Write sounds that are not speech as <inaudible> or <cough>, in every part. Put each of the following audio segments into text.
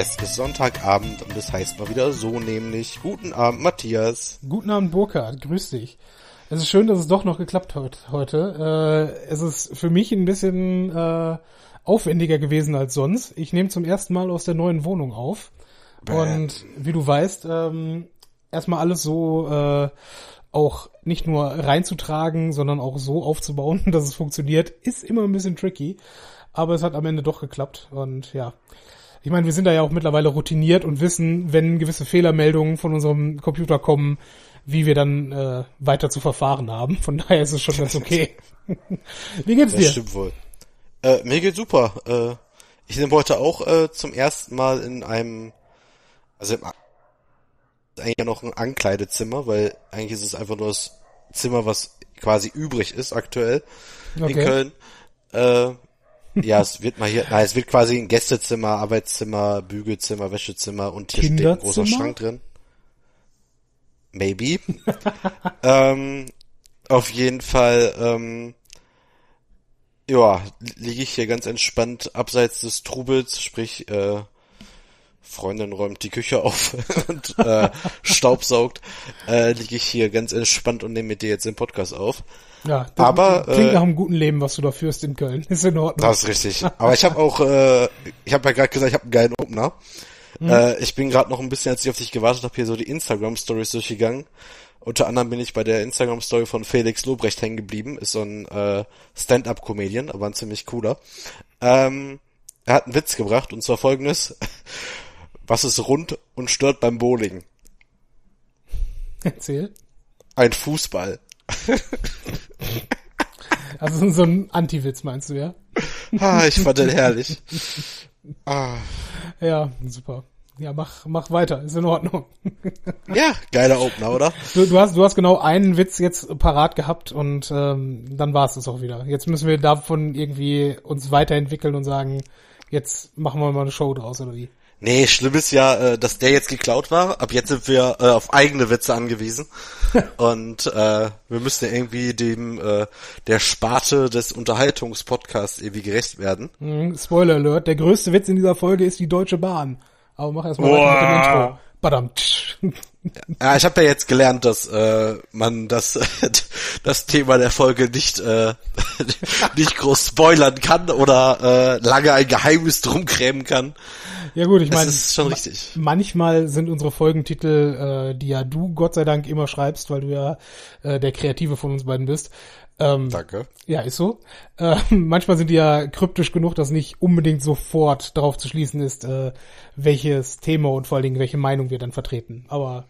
Es ist Sonntagabend und es heißt mal wieder so nämlich. Guten Abend, Matthias. Guten Abend, Burkhard. Grüß dich. Es ist schön, dass es doch noch geklappt hat heute. Äh, es ist für mich ein bisschen äh, aufwendiger gewesen als sonst. Ich nehme zum ersten Mal aus der neuen Wohnung auf. Bäh. Und wie du weißt, ähm, erstmal alles so äh, auch nicht nur reinzutragen, sondern auch so aufzubauen, <laughs> dass es funktioniert, ist immer ein bisschen tricky. Aber es hat am Ende doch geklappt. Und ja, ich meine, wir sind da ja auch mittlerweile routiniert und wissen, wenn gewisse Fehlermeldungen von unserem Computer kommen, wie wir dann äh, weiter zu verfahren haben. Von daher ist es schon ganz okay. <laughs> wie geht's dir? Das stimmt wohl. Äh, mir geht's super. Äh, ich nehme heute auch äh, zum ersten Mal in einem, also im, eigentlich ja noch ein Ankleidezimmer, weil eigentlich ist es einfach nur das Zimmer, was quasi übrig ist aktuell okay. in Köln. Äh, ja, es wird mal hier, nein, es wird quasi ein Gästezimmer, Arbeitszimmer, Bügelzimmer, Wäschezimmer und hier steht ein großer Schrank drin. Maybe. <laughs> ähm, auf jeden Fall, ähm, ja, liege ich hier ganz entspannt abseits des Trubels, sprich, äh, Freundin räumt die Küche auf <laughs> und äh, staubsaugt, äh, liege ich hier ganz entspannt und nehme mit dir jetzt den Podcast auf. Ja, das aber klingt äh, nach einem guten Leben, was du da führst in Köln. Ist in Ordnung. Das ist richtig. Aber ich habe auch, äh, ich habe ja gerade gesagt, ich habe einen geilen Opener. Mhm. Äh, ich bin gerade noch ein bisschen, als ich auf dich gewartet habe, hier so die Instagram Stories durchgegangen. Unter anderem bin ich bei der Instagram Story von Felix Lobrecht hängen geblieben. Ist so ein äh, Stand-up-Comedian, aber ein ziemlich cooler. Ähm, er hat einen Witz gebracht und zwar folgendes: Was ist rund und stört beim Bowling? Erzähl. Ein Fußball. <laughs> Also so ein Anti-Witz meinst du, ja? Ah, ich fand den herrlich. <laughs> Ah. Ja, super. Ja, mach, mach weiter, ist in Ordnung. <laughs> Ja, geiler Opener, oder? Du, du, hast, du hast genau einen Witz jetzt parat gehabt und ähm, dann war es das auch wieder. Jetzt müssen wir davon irgendwie uns weiterentwickeln und sagen, jetzt machen wir mal eine Show draus, oder wie? Nee, schlimm ist ja, äh, dass der jetzt geklaut war. Ab jetzt sind wir äh, auf eigene Witze angewiesen. <laughs> Und äh, wir müssen ja irgendwie dem äh, der Sparte des Unterhaltungspodcasts irgendwie gerecht werden. Mhm, Spoiler Alert, der größte Witz in dieser Folge ist die Deutsche Bahn. Aber mach erstmal weiter mit dem Intro. Badam. Ja, ich habe ja jetzt gelernt, dass äh, man das <laughs> das Thema der Folge nicht äh, <laughs> nicht groß spoilern kann oder äh, lange ein Geheimnis drum krämen kann. Ja gut, ich meine, das ist schon richtig. Manchmal sind unsere Folgentitel, äh, die ja du Gott sei Dank immer schreibst, weil du ja äh, der Kreative von uns beiden bist. Ähm, Danke. Ja, ist so. Äh, <laughs> manchmal sind die ja kryptisch genug, dass nicht unbedingt sofort darauf zu schließen ist, äh, welches Thema und vor allen Dingen welche Meinung wir dann vertreten. Aber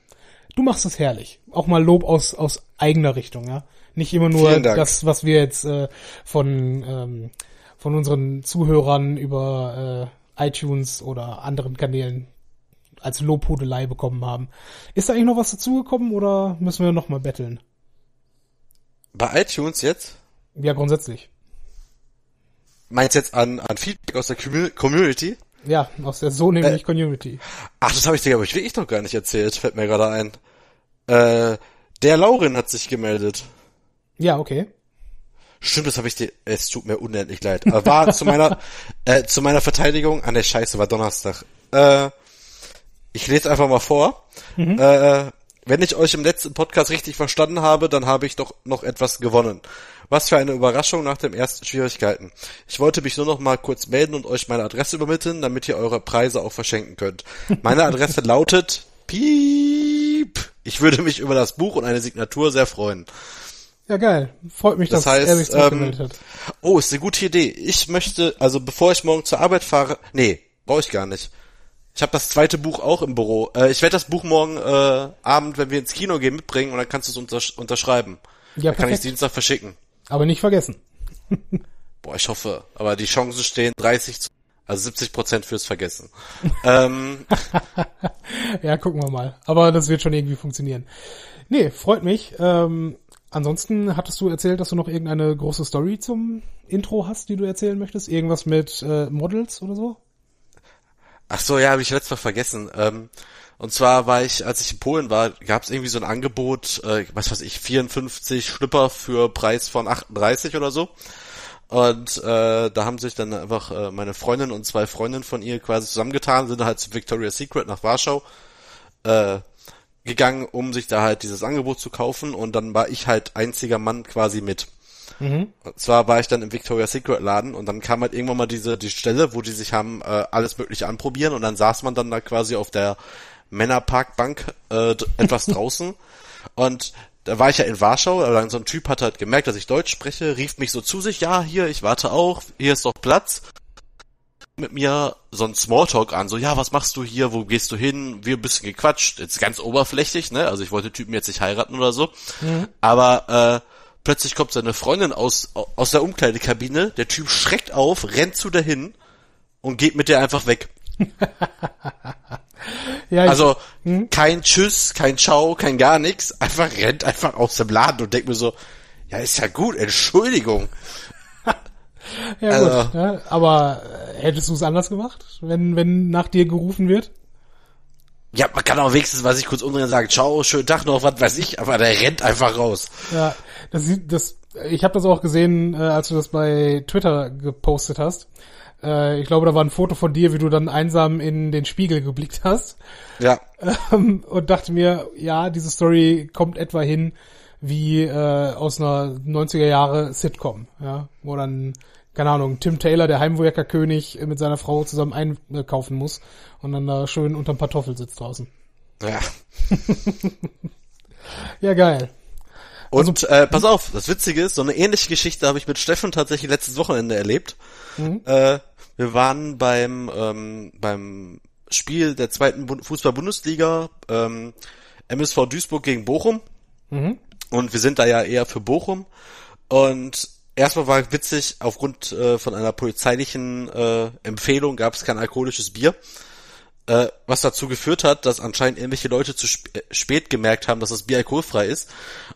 du machst es herrlich. Auch mal Lob aus, aus eigener Richtung, ja. Nicht immer nur das, was wir jetzt äh, von, ähm, von unseren Zuhörern über äh, iTunes oder anderen Kanälen als Lobhudelei bekommen haben. Ist da eigentlich noch was dazugekommen oder müssen wir noch mal betteln? Bei iTunes jetzt? Ja, grundsätzlich. Meinst du jetzt an, an Feedback aus der Community? Ja, aus der so nämlich äh, Community. Ach, das habe ich dir aber wirklich noch gar nicht erzählt, fällt mir gerade ein. Äh, der Laurin hat sich gemeldet. Ja, okay. Stimmt, das habe ich dir. Es tut mir unendlich leid. Aber war zu meiner <laughs> äh, zu meiner Verteidigung. An der Scheiße war Donnerstag. Äh, ich lese einfach mal vor. Mhm. Äh, wenn ich euch im letzten Podcast richtig verstanden habe, dann habe ich doch noch etwas gewonnen. Was für eine Überraschung nach den ersten Schwierigkeiten. Ich wollte mich nur noch mal kurz melden und euch meine Adresse übermitteln, damit ihr eure Preise auch verschenken könnt. Meine Adresse <laughs> lautet Piep. Ich würde mich über das Buch und eine Signatur sehr freuen. Ja, geil. Freut mich, das dass heißt, er sich ähm, hat. Oh, ist eine gute Idee. Ich möchte, also bevor ich morgen zur Arbeit fahre, nee, brauche ich gar nicht. Ich habe das zweite Buch auch im Büro. Äh, ich werde das Buch morgen äh, Abend, wenn wir ins Kino gehen, mitbringen und dann kannst du es untersch unterschreiben. Ja, dann kann ich es Dienstag verschicken. Aber nicht vergessen. <laughs> Boah, ich hoffe. Aber die Chancen stehen 30 zu, also 70 Prozent fürs Vergessen. ähm. <laughs> ja, gucken wir mal. Aber das wird schon irgendwie funktionieren. Nee, freut mich. Ähm, Ansonsten hattest du erzählt, dass du noch irgendeine große Story zum Intro hast, die du erzählen möchtest? Irgendwas mit äh, Models oder so? Ach so, ja, habe ich letztes Mal vergessen. Ähm, und zwar war ich, als ich in Polen war, gab es irgendwie so ein Angebot, äh, was weiß ich, 54 Schlüpper für Preis von 38 oder so. Und äh, da haben sich dann einfach äh, meine Freundin und zwei Freundinnen von ihr quasi zusammengetan, sind halt zu Victoria's Secret nach Warschau äh, gegangen, um sich da halt dieses Angebot zu kaufen. Und dann war ich halt einziger Mann quasi mit. Mhm. Und zwar war ich dann im Victoria's Secret Laden und dann kam halt irgendwann mal diese die Stelle, wo die sich haben äh, alles mögliche anprobieren und dann saß man dann da quasi auf der Männerparkbank äh, <laughs> etwas draußen und da war ich ja in Warschau, aber dann so ein Typ hat halt gemerkt, dass ich Deutsch spreche, rief mich so zu sich, ja, hier, ich warte auch, hier ist doch Platz. Mit mir so ein Smalltalk an, so, ja, was machst du hier, wo gehst du hin, wir ein bisschen gequatscht, jetzt ganz oberflächlich, ne, also ich wollte Typen jetzt nicht heiraten oder so, mhm. aber, äh, plötzlich kommt seine Freundin aus, aus der Umkleidekabine, der Typ schreckt auf, rennt zu dahin und geht mit der einfach weg. <laughs> ja, also hm? kein Tschüss, kein Ciao, kein gar nichts, einfach rennt einfach aus dem Laden und denkt mir so, ja ist ja gut, Entschuldigung. Ja also, gut, ja, aber äh, hättest du es anders gemacht, wenn wenn nach dir gerufen wird? Ja, man kann auch wenigstens, was ich kurz umdrehen sagen, ciao, schönen Tag noch, was weiß ich, aber der rennt einfach raus. Ja, das sieht, das, ich habe das auch gesehen, äh, als du das bei Twitter gepostet hast. Äh, ich glaube, da war ein Foto von dir, wie du dann einsam in den Spiegel geblickt hast. Ja. Ähm, und dachte mir, ja, diese Story kommt etwa hin wie äh, aus einer 90er Jahre Sitcom, ja, wo dann keine Ahnung, Tim Taylor, der Heimwerkerkönig, mit seiner Frau zusammen einkaufen muss und dann da schön unterm Pantoffel sitzt draußen. Ja. <laughs> ja, geil. Und also, äh, pass auf, das Witzige ist, so eine ähnliche Geschichte habe ich mit Steffen tatsächlich letztes Wochenende erlebt. Mhm. Äh, wir waren beim ähm, beim Spiel der zweiten Fußball-Bundesliga ähm, MSV Duisburg gegen Bochum. Mhm. Und wir sind da ja eher für Bochum. Und erstmal war witzig, aufgrund äh, von einer polizeilichen äh, Empfehlung gab es kein alkoholisches Bier. Äh, was dazu geführt hat, dass anscheinend irgendwelche Leute zu sp äh, spät gemerkt haben, dass das Bier alkoholfrei ist.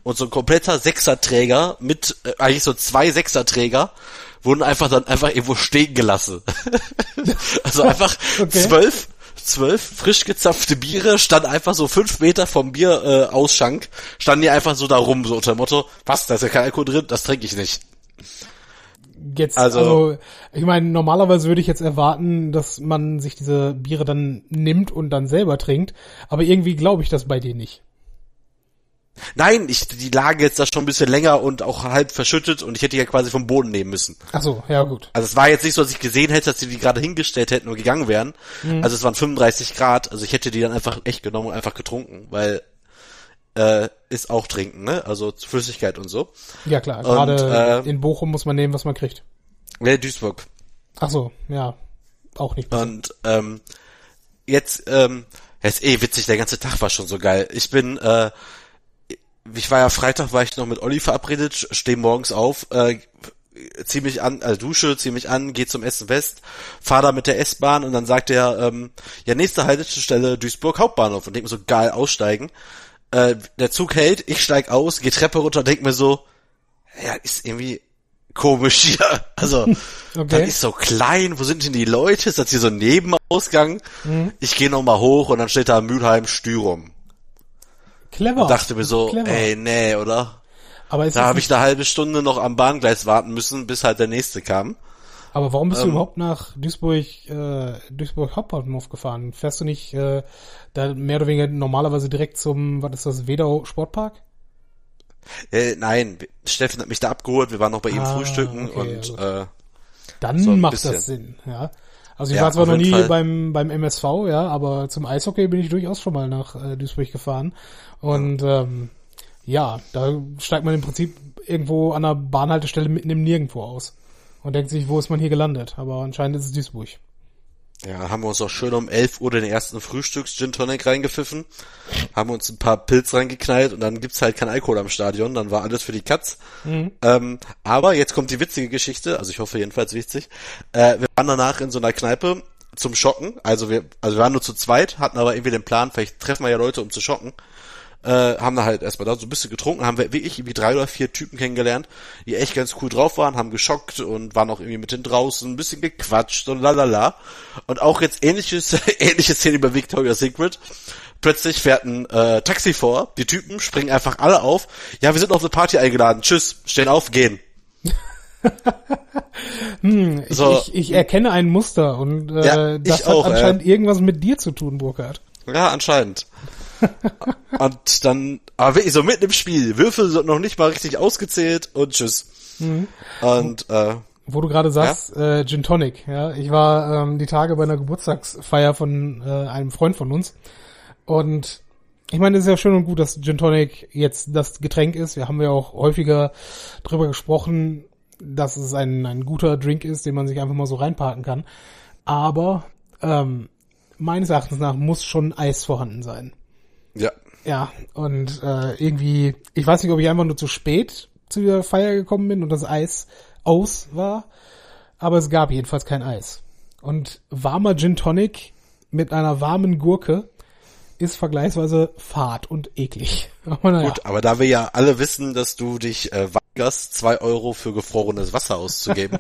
Und so ein kompletter Sechserträger mit, äh, eigentlich so zwei Sechserträger, wurden einfach dann einfach irgendwo stehen gelassen. <laughs> also einfach okay. zwölf, zwölf frisch gezapfte Biere standen einfach so fünf Meter vom Bierausschank, äh, Ausschank, standen die einfach so da rum, so unter dem Motto, was, da ist ja kein Alkohol drin, das trinke ich nicht jetzt, also, also ich meine, normalerweise würde ich jetzt erwarten, dass man sich diese Biere dann nimmt und dann selber trinkt, aber irgendwie glaube ich das bei dir nicht. Nein, ich, die lagen jetzt da schon ein bisschen länger und auch halb verschüttet und ich hätte die ja quasi vom Boden nehmen müssen. Ach so, ja gut. Also es war jetzt nicht so, dass ich gesehen hätte, dass sie die gerade hingestellt hätten und gegangen wären. Mhm. Also es waren 35 Grad, also ich hätte die dann einfach echt genommen und einfach getrunken, weil äh, ist auch trinken, ne? Also Flüssigkeit und so. Ja klar, gerade äh, in Bochum muss man nehmen, was man kriegt. Ja, Duisburg. Ach so, ja, auch nicht. Besser. Und ähm, jetzt, ähm, ist eh witzig, der ganze Tag war schon so geil. Ich bin, äh, ich war ja Freitag, war ich noch mit Olli verabredet, stehe morgens auf, äh, zieh mich an, also dusche, zieh mich an, geh zum Essen West, fahr da mit der S-Bahn und dann sagt er, ähm, ja, nächste Haltestelle Duisburg Hauptbahnhof und denk mir so, geil, aussteigen äh, der Zug hält, ich steig aus, geh Treppe runter, denk mir so, ja, ist irgendwie komisch <laughs> hier. Also, okay. das ist so klein, wo sind denn die Leute? Ist das hier so ein Nebenausgang? Mhm. Ich gehe nochmal hoch und dann steht da Mülheim Stürum. Clever. Und dachte mir so, Clever. ey, nee, oder? Aber da habe ich eine halbe Stunde noch am Bahngleis warten müssen, bis halt der nächste kam. Aber warum bist ähm, du überhaupt nach Duisburg, äh, Duisburg Hauptbahnhof gefahren? Fährst du nicht äh, da mehr oder weniger normalerweise direkt zum, was ist das, Wedau Sportpark? Äh, nein, Steffen hat mich da abgeholt, wir waren noch bei ihm ah, frühstücken okay, und also. äh, dann so macht bisschen. das Sinn, ja. Also ich ja, war zwar noch nie Fall. beim beim MSV, ja, aber zum Eishockey bin ich durchaus schon mal nach äh, Duisburg gefahren und ähm, ja, da steigt man im Prinzip irgendwo an der Bahnhaltestelle mitten im Nirgendwo aus und denkt sich, wo ist man hier gelandet? Aber anscheinend ist es Duisburg. Ja, haben wir uns auch schön um 11 Uhr den ersten Frühstücks-Gin Tonic reingepfiffen, haben uns ein paar Pilz reingeknallt und dann gibt's halt kein Alkohol am Stadion, dann war alles für die Katz. Mhm. Ähm, aber jetzt kommt die witzige Geschichte, also ich hoffe jedenfalls witzig. Äh, wir waren danach in so einer Kneipe zum Schocken, also wir, also wir waren nur zu zweit, hatten aber irgendwie den Plan, vielleicht treffen wir ja Leute, um zu schocken äh, haben da halt erstmal da so ein bisschen getrunken, haben wir wirklich irgendwie drei oder vier Typen kennengelernt, die echt ganz cool drauf waren, haben geschockt und waren auch irgendwie mit den draußen, ein bisschen gequatscht und lalala. Und auch jetzt ähnliches, <laughs> ähnliches Szene über Victoria's Secret. Plötzlich fährt ein äh, Taxi vor, die Typen springen einfach alle auf. Ja, wir sind auf eine Party eingeladen. Tschüss, stehen auf, gehen. <laughs> Hm, ich, So. ich, ich erkenne ein Muster und äh, Ja, das ich hat auch, anscheinend irgendwas mit dir zu tun, Burkhard. Ja, anscheinend. <laughs> und dann, aber wirklich so mitten im Spiel, Würfel sind noch nicht mal richtig ausgezählt und tschüss. Mhm. Und äh, Wo du gerade sagst, äh, Gin Tonic, ja. Ich war ähm, die Tage bei einer Geburtstagsfeier von äh, einem Freund von uns. Und ich meine, es ist ja schön und gut, dass Gin Tonic jetzt das Getränk ist. Wir haben ja auch häufiger drüber gesprochen, dass es ein, ein guter Drink ist, den man sich einfach mal so reinparken kann. Aber ähm, meines Erachtens nach muss schon Eis vorhanden sein. Ja, Ja, und äh, irgendwie, ich weiß nicht, ob ich einfach nur zu spät zu der Feier gekommen bin und das Eis aus war, aber es gab jedenfalls kein Eis. Und warmer Gin Tonic mit einer warmen Gurke ist vergleichsweise fad und eklig. <laughs> Aber naja. gut, aber da wir ja alle wissen, dass du dich äh, weigerst, zwei Euro für gefrorenes Wasser auszugeben,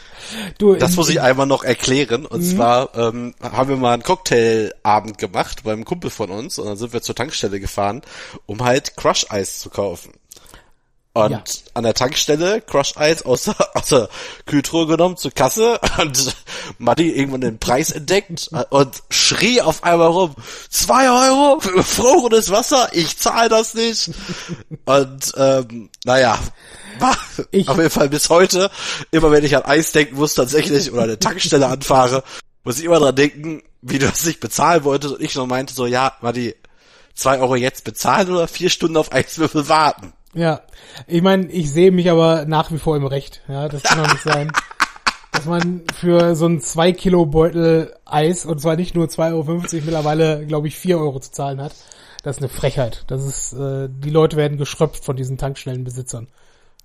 <laughs> du, das muss ich einmal noch erklären. Und Mhm. zwar ähm, haben wir mal einen Cocktailabend gemacht beim Kumpel von uns und dann sind wir zur Tankstelle gefahren, um halt Crush-Eis zu kaufen. Und Ja. an der Tankstelle Crush-Eis aus, der- <laughs> aus der Kühltruhe genommen zur Kasse und <laughs> Matti irgendwann den Preis entdeckt und schrie auf einmal rum, zwei Euro für gefrorenes Wasser, ich zahle das nicht. Und ähm, naja, war Ich- auf jeden Fall bis heute, immer wenn ich an Eis denken muss tatsächlich oder eine Tankstelle anfahre, muss ich immer dran denken, wie du das nicht bezahlen wolltest und ich noch meinte so, ja, Matti, zwei Euro jetzt bezahlen oder vier Stunden auf Eiswürfel warten. Ja, ich meine, ich sehe mich aber nach wie vor im Recht. Ja, das kann doch nicht sein, <laughs> dass man für so einen 2 Kilo Beutel Eis und zwar nicht nur 2,50 Euro, mittlerweile glaube ich 4 Euro zu zahlen hat. Das ist eine Frechheit. Das ist, äh, die Leute werden geschröpft von diesen Tankstellenbesitzern.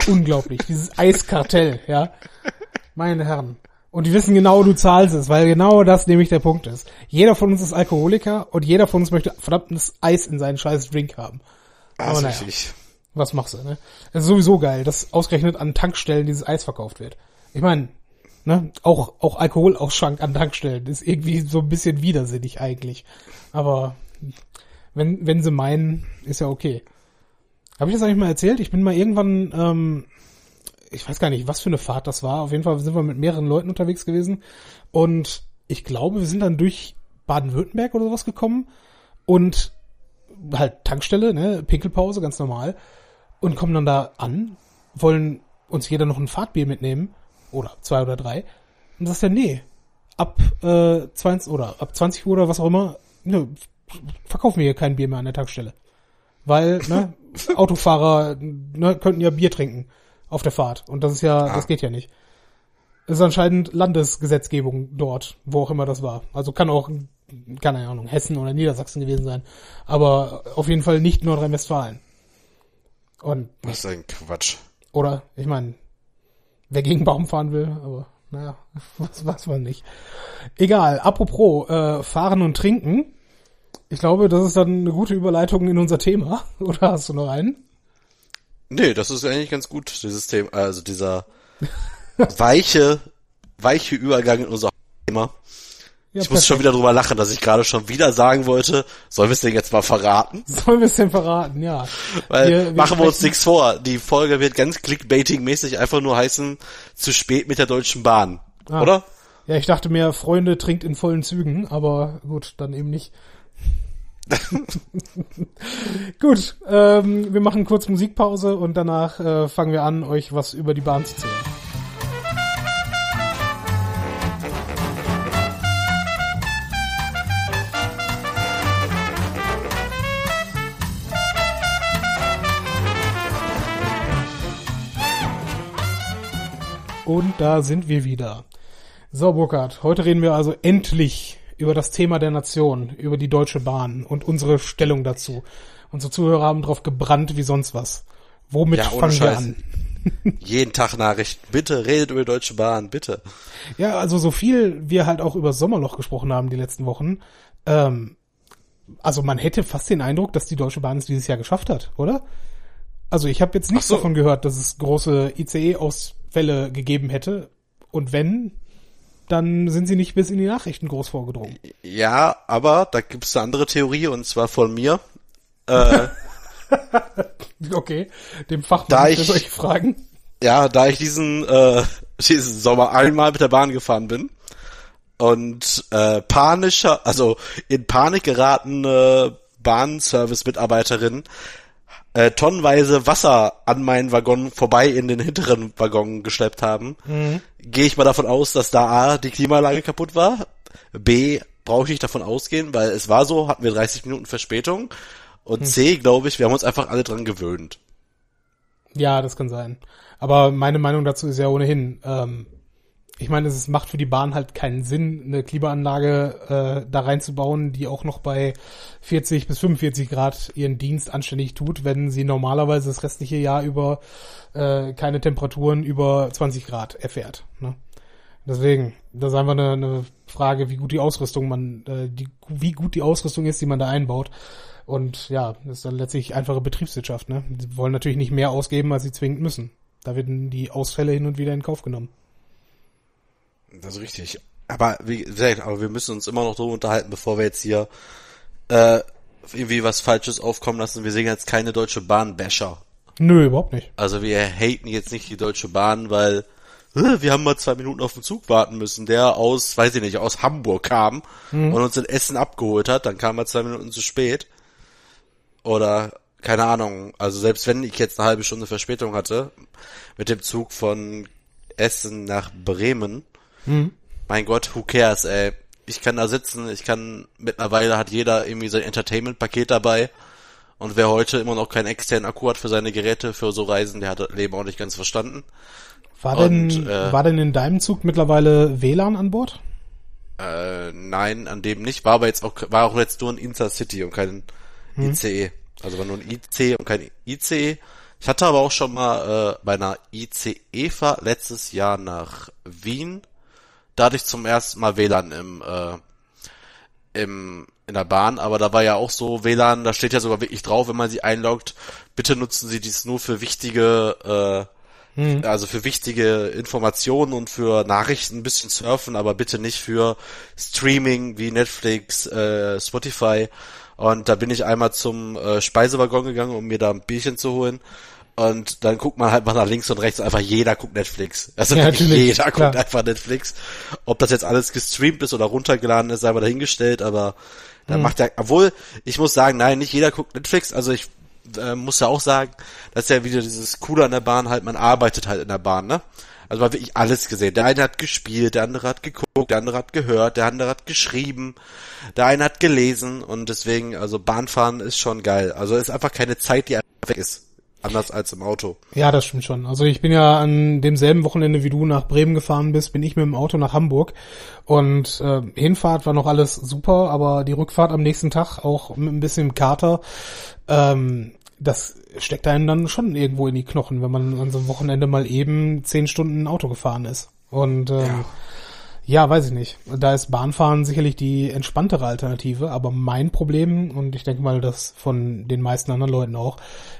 Unglaublich. Dieses Eiskartell, ja. Meine Herren. Und die wissen genau, du zahlst es, weil genau das nämlich der Punkt ist. Jeder von uns ist Alkoholiker und jeder von uns möchte verdammtes Eis in seinen scheiß Drink haben. Das Aber naja. richtig. Was machst du, ne? Es ist sowieso geil, dass ausgerechnet an Tankstellen dieses Eis verkauft wird. Ich meine, ne, auch, auch Alkoholausschank an Tankstellen ist irgendwie so ein bisschen widersinnig eigentlich. Aber wenn, wenn sie meinen, ist ja okay. Habe ich das eigentlich mal erzählt? Ich bin mal irgendwann, ähm, ich weiß gar nicht, was für eine Fahrt das war. Auf jeden Fall sind wir mit mehreren Leuten unterwegs gewesen. Und ich glaube, wir sind dann durch Baden-Württemberg oder sowas gekommen. Und halt Tankstelle, ne, Pinkelpause, ganz normal. Und kommen dann da an, wollen uns jeder noch ein Fahrtbier mitnehmen. Oder zwei oder drei. Und sagst ja, nee, ab äh, 20 oder ab 20 Uhr oder was auch immer, ne, verkaufen wir hier kein Bier mehr an der Tankstelle. Weil, ne, <laughs> Autofahrer ne, könnten ja Bier trinken auf der Fahrt. Und das ist ja, das geht ja nicht. Das ist anscheinend Landesgesetzgebung dort, wo auch immer das war. Also kann auch, keine Ahnung, Hessen oder Niedersachsen gewesen sein. Aber auf jeden Fall nicht Nordrhein-Westfalen. Und, Das ist ein Quatsch. oder, ich meine, wer gegen Baum fahren will, aber naja, was weiß man nicht. Egal, apropos äh, Fahren und Trinken. Ich glaube, das ist dann eine gute Überleitung in unser Thema. <laughs> Oder hast du noch einen? Nee, das ist eigentlich ganz gut, dieses Thema, also dieser <laughs> weiche, weiche Übergang in unser Thema. Ja, ich muss schon wieder drüber lachen, dass ich gerade schon wieder sagen wollte, sollen wir es denn jetzt mal verraten? <laughs> Sollen wir es denn verraten? Ja. Weil Wir- wir machen wir uns nichts vor. Die Folge wird ganz clickbaiting-mäßig einfach nur heißen, zu spät mit der Deutschen Bahn. Ah. Oder? Ja, ich dachte mir, Freunde trinkt in vollen Zügen, aber gut, dann eben nicht. <laughs> gut, ähm, wir machen kurz Musikpause und danach äh, fangen wir an, euch was über die Bahn zu erzählen. Und da sind wir wieder. So, Burkhard, heute reden wir also endlich über das Thema der Nation, über die Deutsche Bahn und unsere Stellung dazu. Unsere Zuhörer haben drauf gebrannt wie sonst was. Womit Ja, fangen wir Scheiß. an? <laughs> Jeden Tag Nachrichten. Bitte redet über die Deutsche Bahn, bitte. Ja, also so viel wir halt auch über Sommerloch gesprochen haben die letzten Wochen. Ähm, also man hätte fast den Eindruck, dass die Deutsche Bahn es dieses Jahr geschafft hat, oder? Also ich habe jetzt nichts so. davon gehört, dass es große ICE-Ausfälle gegeben hätte. Und wenn, dann sind sie nicht bis in die Nachrichten groß vorgedrungen. Ja, aber da gibt's eine andere Theorie und zwar von mir. Äh, <laughs> Okay, dem Fachmann Da für ich- solche Fragen. ja, da ich diesen äh, diesen Sommer einmal mit der Bahn gefahren bin und äh, panischer, also in Panik geratene Bahnservice-Mitarbeiterin äh, tonnenweise Wasser an meinen Waggon vorbei in den hinteren Waggon geschleppt haben, mhm. gehe ich mal davon aus, dass da A, die Klimaanlage kaputt war, B, brauche ich nicht davon ausgehen, weil es war so, hatten wir 30 Minuten Verspätung und mhm. C, glaube ich, wir haben uns einfach alle dran gewöhnt. Ja, das kann sein. Aber meine Meinung dazu ist ja ohnehin, ähm, ich meine, es macht für die Bahn halt keinen Sinn, eine Klimaanlage äh, da reinzubauen, die auch noch bei 40 bis 45 Grad ihren Dienst anständig tut, wenn sie normalerweise das restliche Jahr über äh, keine Temperaturen über 20 Grad erfährt. Ne? Deswegen, das ist einfach eine, eine Frage, wie gut die Ausrüstung man, äh, die, wie gut die Ausrüstung ist, die man da einbaut. Und ja, das ist dann letztlich einfache Betriebswirtschaft. Ne? Sie wollen natürlich nicht mehr ausgeben, als sie zwingend müssen. Da werden die Ausfälle hin und wieder in Kauf genommen. Das ist richtig. Aber wie gesagt, aber wir müssen uns immer noch so unterhalten, bevor wir jetzt hier äh, irgendwie was Falsches aufkommen lassen. Wir sehen jetzt keine Deutsche Bahn-Basher. Nö, überhaupt nicht. Also wir haten jetzt nicht die Deutsche Bahn, weil äh, wir haben mal zwei Minuten auf den Zug warten müssen, der aus, weiß ich nicht, aus Hamburg kam mhm. und uns in Essen abgeholt hat, dann kam er zwei Minuten zu spät. Oder keine Ahnung, also selbst wenn ich jetzt eine halbe Stunde Verspätung hatte, mit dem Zug von Essen nach Bremen, Mhm. Mein Gott, who cares, ey. Ich kann da sitzen, ich kann, mittlerweile hat jeder irgendwie sein Entertainment-Paket dabei. Und wer heute immer noch keinen externen Akku hat für seine Geräte, für so Reisen, der hat das Leben auch nicht ganz verstanden. War denn, Und, äh, war denn in deinem Zug mittlerweile WLAN an Bord? Äh, nein, an dem nicht. War aber jetzt auch, war auch jetzt nur ein Intercity und kein hm. ICE. Also war nur ein IC und kein ICE. Ich hatte aber auch schon mal äh, bei einer ICE-Fahrt letztes Jahr nach Wien da hatte ich zum ersten Mal WLAN im, äh, im, in der Bahn, aber da war ja auch so WLAN, da steht ja sogar wirklich drauf, wenn man sie einloggt, bitte nutzen Sie dies nur für wichtige, äh, hm. also für wichtige Informationen und für Nachrichten ein bisschen surfen, aber bitte nicht für Streaming wie Netflix, äh, Spotify. Und da bin ich einmal zum äh, Speisewaggon gegangen, um mir da ein Bierchen zu holen. Und dann guckt man halt mal nach links und rechts, einfach jeder guckt Netflix. Also ja, jeder klar. guckt einfach Netflix. Ob das jetzt alles gestreamt ist oder runtergeladen ist, sei mal dahingestellt, aber da hm. macht ja, obwohl, ich muss sagen, nein, nicht jeder guckt Netflix, also ich äh, muss ja auch sagen, das ist ja wieder dieses Coole an der Bahn halt, man arbeitet halt in der Bahn, ne? Also man hat wirklich alles gesehen. Der eine hat gespielt, der andere hat geguckt, der andere hat gehört, der andere hat geschrieben, der eine hat gelesen und deswegen, also Bahnfahren ist schon geil. Also ist einfach keine Zeit, die einfach weg ist. Anders als im Auto. Ja, das stimmt schon. Also ich bin ja an demselben Wochenende, wie du nach Bremen gefahren bist, bin ich mit dem Auto nach Hamburg. Und äh, Hinfahrt war noch alles super, aber die Rückfahrt am nächsten Tag auch mit ein bisschen Kater, ähm, das steckt einen dann schon irgendwo in die Knochen, wenn man an so einem Wochenende mal eben zehn Stunden Auto gefahren ist. Und ähm, ja. Ja, weiß ich nicht. Da ist Bahnfahren sicherlich die entspanntere Alternative, aber mein Problem, und ich denke mal, das von den meisten anderen Leuten auch,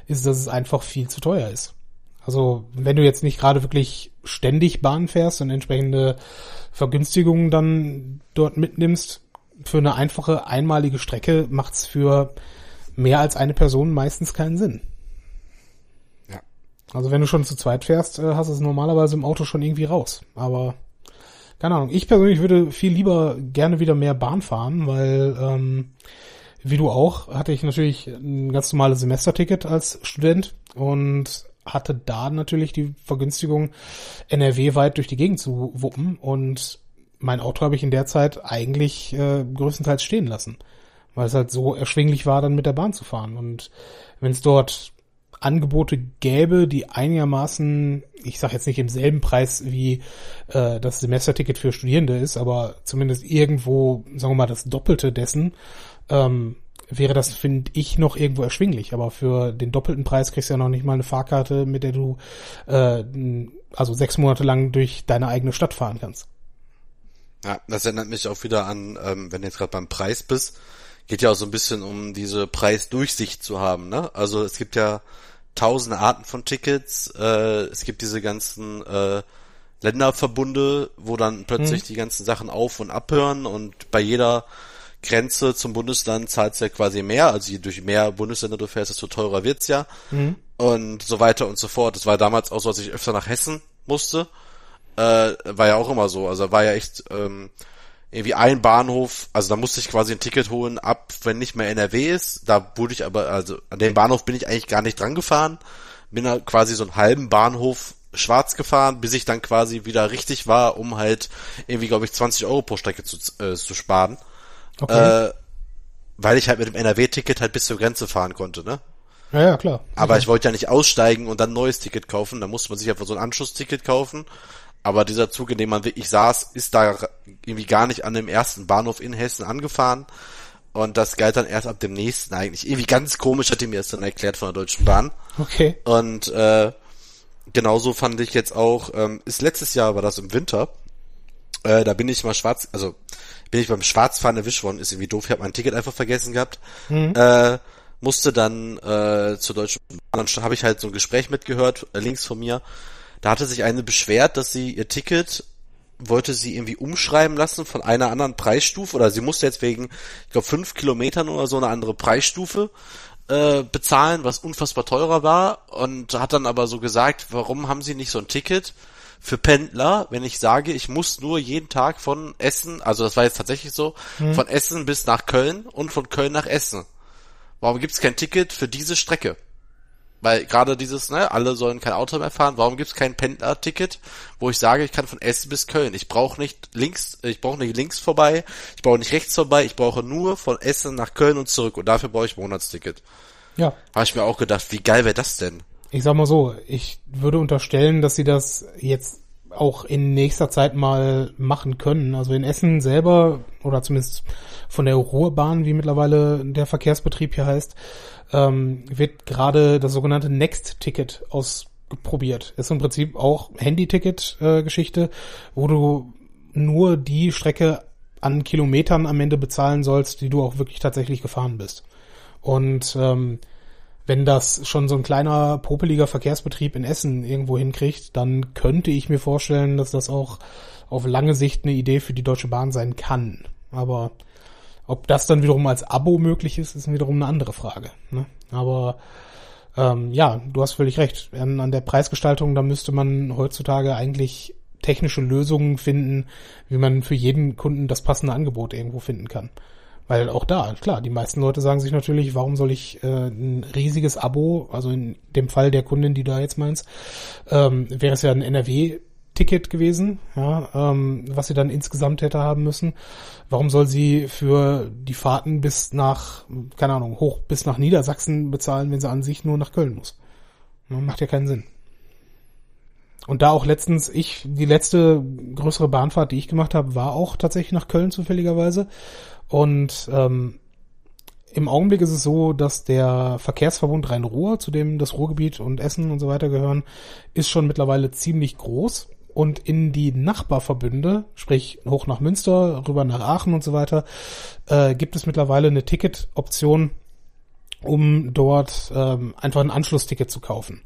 ist, dass es einfach viel zu teuer ist. Also, wenn du jetzt nicht gerade wirklich ständig Bahn fährst und entsprechende Vergünstigungen dann dort mitnimmst, für eine einfache, einmalige Strecke macht's für mehr als eine Person meistens keinen Sinn. Ja. Also, wenn du schon zu zweit fährst, äh, hast du es normalerweise im Auto schon irgendwie raus. Aber keine Ahnung, ich persönlich würde viel lieber gerne wieder mehr Bahn fahren, weil, ähm, wie du auch, hatte ich natürlich ein ganz normales Semesterticket als Student und hatte da natürlich die Vergünstigung, NRW weit durch die Gegend zu wuppen und mein Auto habe ich in der Zeit eigentlich äh, größtenteils stehen lassen, weil es halt so erschwinglich war, dann mit der Bahn zu fahren. Und wenn es dort Angebote gäbe, die einigermaßen, ich sage jetzt nicht im selben Preis wie äh, das Semesterticket für Studierende ist, aber zumindest irgendwo, sagen wir mal, das Doppelte dessen, ähm, wäre das, finde ich, noch irgendwo erschwinglich. Aber für den doppelten Preis kriegst du ja noch nicht mal eine Fahrkarte, mit der du äh, also sechs Monate lang durch deine eigene Stadt fahren kannst. Ja, das erinnert mich auch wieder an, ähm, wenn du jetzt gerade beim Preis bist, geht ja auch so ein bisschen um diese Preisdurchsicht zu haben. Ne? Also es gibt ja tausende Arten von Tickets. Äh, es gibt diese ganzen äh, Länderverbunde, wo dann plötzlich mhm. die ganzen Sachen auf und abhören und bei jeder Grenze zum Bundesland zahlst du ja quasi mehr. Also je durch mehr Bundesländer du fährst, desto teurer wird's ja. Mhm. Und so weiter und so fort. Das war damals auch so, als ich öfter nach Hessen musste. Äh, war ja auch immer so. Also war ja echt ähm, irgendwie ein Bahnhof, also da musste ich quasi ein Ticket holen, ab wenn nicht mehr NRW ist. Da wurde ich aber, also an dem Bahnhof bin ich eigentlich gar nicht dran gefahren. Bin da quasi so einen halben Bahnhof schwarz gefahren, bis ich dann quasi wieder richtig war, um halt irgendwie, glaube ich, 20 Euro pro Strecke zu, äh, zu sparen. Okay. Äh, weil ich halt mit dem NRW-Ticket halt bis zur Grenze fahren konnte, ne? Ja, ja, klar. Aber okay. ich wollte ja nicht aussteigen und dann ein neues Ticket kaufen, da musste man sich einfach so ein Anschlussticket kaufen. Aber dieser Zug, in dem man wirklich saß, ist da irgendwie gar nicht an dem ersten Bahnhof in Hessen angefahren. Und das galt dann erst ab dem nächsten eigentlich. Irgendwie ganz komisch hat die mir das dann erklärt von der Deutschen Bahn. Okay. Und äh, genauso fand ich jetzt auch, ähm, ist letztes Jahr war das im Winter. Äh, da bin ich mal schwarz, also bin ich beim Schwarzfahren erwischt worden, ist irgendwie doof, ich habe mein Ticket einfach vergessen gehabt. Mhm. Äh, musste dann äh, zur Deutschen Bahn, dann habe ich halt so ein Gespräch mitgehört, äh, links von mir. Da hatte sich eine beschwert, dass sie ihr Ticket wollte sie irgendwie umschreiben lassen von einer anderen Preisstufe oder sie musste jetzt wegen, ich glaube, fünf Kilometern oder so eine andere Preisstufe äh, bezahlen, was unfassbar teurer war und hat dann aber so gesagt, warum haben sie nicht so ein Ticket für Pendler, wenn ich sage, ich muss nur jeden Tag von Essen, also das war jetzt tatsächlich so, hm. von Essen bis nach Köln und von Köln nach Essen. Warum gibt's kein Ticket für diese Strecke? Weil gerade dieses, ne, alle sollen kein Auto mehr fahren, warum gibt's kein Pendler-Ticket, wo ich sage, ich kann von Essen bis Köln. Ich brauche nicht links, ich brauche nicht links vorbei, ich brauche nicht rechts vorbei, ich brauche nur von Essen nach Köln und zurück und dafür brauche ich Monatsticket. Ja. Habe ich mir auch gedacht, wie geil wäre das denn? Ich sag mal so, ich würde unterstellen, dass sie das jetzt auch in nächster Zeit mal machen können. Also in Essen selber oder zumindest von der Ruhrbahn, wie mittlerweile der Verkehrsbetrieb hier heißt, ähm, wird gerade das sogenannte Next-Ticket ausprobiert. Ist im Prinzip auch Handy-Ticket-Geschichte, wo du nur die Strecke an Kilometern am Ende bezahlen sollst, die du auch wirklich tatsächlich gefahren bist. Und ähm, wenn das schon so ein kleiner popeliger Verkehrsbetrieb in Essen irgendwo hinkriegt, dann könnte ich mir vorstellen, dass das auch auf lange Sicht eine Idee für die Deutsche Bahn sein kann. Aber ob das dann wiederum als Abo möglich ist, ist wiederum eine andere Frage. Ne? Aber ähm, ja, du hast völlig recht. An, an der Preisgestaltung, da müsste man heutzutage eigentlich technische Lösungen finden, wie man für jeden Kunden das passende Angebot irgendwo finden kann. Weil auch da, klar, die meisten Leute sagen sich natürlich, warum soll ich äh, ein riesiges Abo, also in dem Fall der Kundin, die da jetzt meinst, ähm, wäre es ja ein NRW-Ticket gewesen, ja, ähm, was sie dann insgesamt hätte haben müssen. Warum soll sie für die Fahrten bis nach, keine Ahnung, hoch bis nach Niedersachsen bezahlen, wenn sie an sich nur nach Köln muss? Macht ja keinen Sinn. Und da auch letztens ich, die letzte größere Bahnfahrt, die ich gemacht habe, war auch tatsächlich nach Köln zufälligerweise. Und ähm, im Augenblick ist es so, dass der Verkehrsverbund Rhein-Ruhr, zu dem das Ruhrgebiet und Essen und so weiter gehören, ist schon mittlerweile ziemlich groß. Und in die Nachbarverbünde, sprich hoch nach Münster, rüber nach Aachen und so weiter, äh, gibt es mittlerweile eine Ticketoption, um dort ähm, einfach ein Anschlussticket zu kaufen.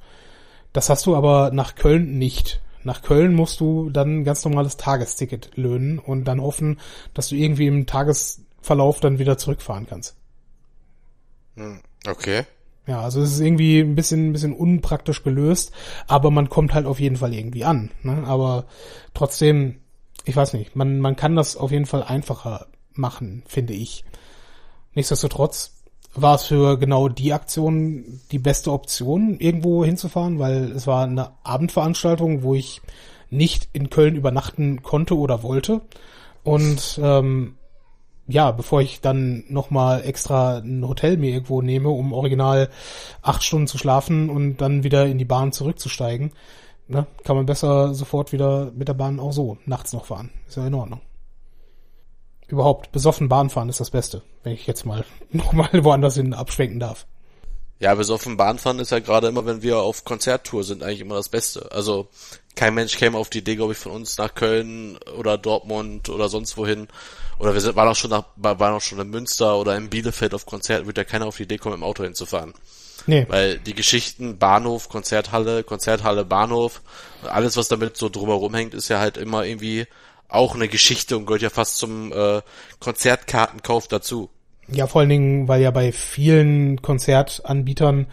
Das hast du aber nach Köln nicht. Nach Köln musst du dann ein ganz normales Tagesticket löhnen und dann hoffen, dass du irgendwie im Tages Verlauf dann wieder zurückfahren kannst. Hm, okay. Ja, also es ist irgendwie ein bisschen, ein bisschen unpraktisch gelöst, aber man kommt halt auf jeden Fall irgendwie an. Ne? Aber trotzdem, ich weiß nicht, man, man kann das auf jeden Fall einfacher machen, finde ich. Nichtsdestotrotz war es für genau die Aktion die beste Option, irgendwo hinzufahren, weil es war eine Abendveranstaltung, wo ich nicht in Köln übernachten konnte oder wollte. Und ähm, ja, bevor ich dann nochmal extra ein Hotel mir irgendwo nehme, um original acht Stunden zu schlafen und dann wieder in die Bahn zurückzusteigen, ne, kann man besser sofort wieder mit der Bahn auch so nachts noch fahren. Ist ja in Ordnung. Überhaupt, besoffen Bahn fahren ist das Beste, wenn ich jetzt mal <laughs> nochmal woanders hin abschwenken darf. Ja, besoffen Bahnfahren ist ja gerade immer, wenn wir auf Konzerttour sind, eigentlich immer das Beste. Also kein Mensch käme auf die Idee, glaube ich, von uns nach Köln oder Dortmund oder sonst wohin oder wir waren auch schon nach, waren auch schon in Münster oder in Bielefeld auf Konzert, wird ja keiner auf die Idee kommen, im Auto hinzufahren. Nee. Weil die Geschichten Bahnhof, Konzerthalle, Konzerthalle, Bahnhof, alles was damit so drumherum hängt, ist ja halt immer irgendwie auch eine Geschichte und gehört ja fast zum äh, Konzertkartenkauf dazu. Ja, vor allen Dingen, weil ja bei vielen Konzertanbietern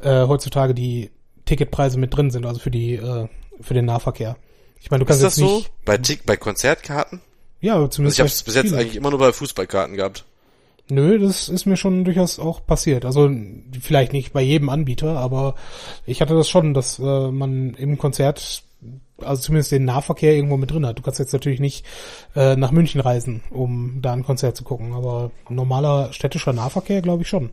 äh, heutzutage die Ticketpreise mit drin sind, also für die äh, für den Nahverkehr. Ich meine, du kannst Ist das jetzt so? nicht. Bei, Tick, bei Konzertkarten? Ja, Also zumindest. ich habe es bis jetzt eigentlich immer nur bei Fußballkarten gehabt. Nö, das ist mir schon durchaus auch passiert. Also vielleicht nicht bei jedem Anbieter, aber ich hatte das schon, dass äh, man im Konzert, also zumindest den Nahverkehr irgendwo mit drin hat. Du kannst jetzt natürlich nicht äh, nach München reisen, um da ein Konzert zu gucken, aber normaler städtischer Nahverkehr glaube ich schon.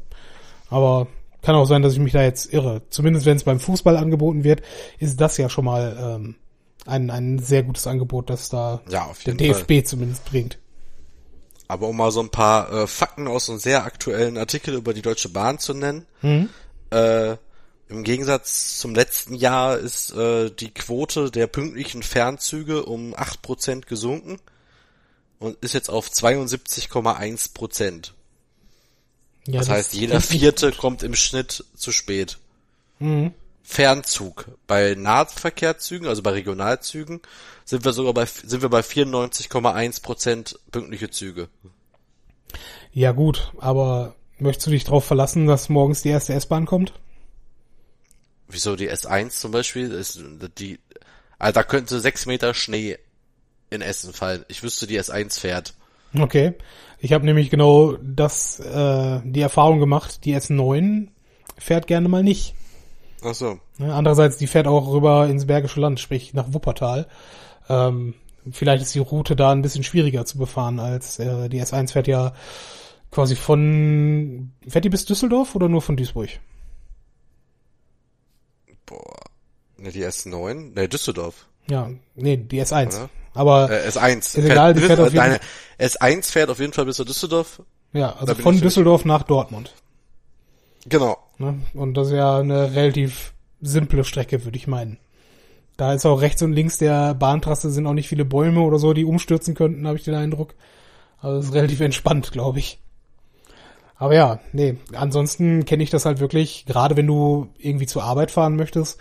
Aber kann auch sein, dass ich mich da jetzt irre. Zumindest wenn es beim Fußball angeboten wird, ist das ja schon mal ähm, ein, ein sehr gutes Angebot, das da Ja, auf der jeden Fall. DFB zumindest bringt. Aber um mal so ein paar äh, Fakten aus einem sehr aktuellen Artikel über die Deutsche Bahn zu nennen. Äh, Im Gegensatz zum letzten Jahr ist äh, die Quote der pünktlichen Fernzüge um 8% gesunken und ist jetzt auf 72,1%. Ja, Das heißt, jeder vierte kommt im Schnitt zu spät. Fernzug. Bei Nahverkehrszügen, also bei Regionalzügen, sind wir sogar bei, sind wir bei 94,1% pünktliche Züge. Ja gut, aber möchtest du dich darauf verlassen, dass morgens die erste S-Bahn kommt? Wieso die S1 zum Beispiel ist die, also da könnte sechs Meter Schnee in Essen fallen. Ich wüsste, die S1 fährt. Okay. Ich habe nämlich genau das, äh, die Erfahrung gemacht, die S9 fährt gerne mal nicht. Ach so. Ne, Andererseits, die fährt auch rüber ins Bergische Land, sprich nach Wuppertal. Ähm, vielleicht ist die Route da ein bisschen schwieriger zu befahren als äh, die S1 fährt ja quasi von, fährt die bis Düsseldorf oder nur von Duisburg? Boah. Ne, die S9? Ne, Düsseldorf. Ja, nee, die S1. Oder? Aber Äh, S1. Ist egal, die fährt auf jeden Nein, S1 fährt auf jeden Fall bis Düsseldorf. ja, also von Düsseldorf nach Dortmund. Genau. Ne? Und das ist ja eine relativ simple Strecke, würde ich meinen. Da ist auch rechts und links der Bahntrasse sind auch nicht viele Bäume oder so, die umstürzen könnten, habe ich den Eindruck. Also es ist relativ entspannt, glaube ich. Aber ja, nee, ansonsten kenne ich das halt wirklich, gerade wenn du irgendwie zur Arbeit fahren möchtest,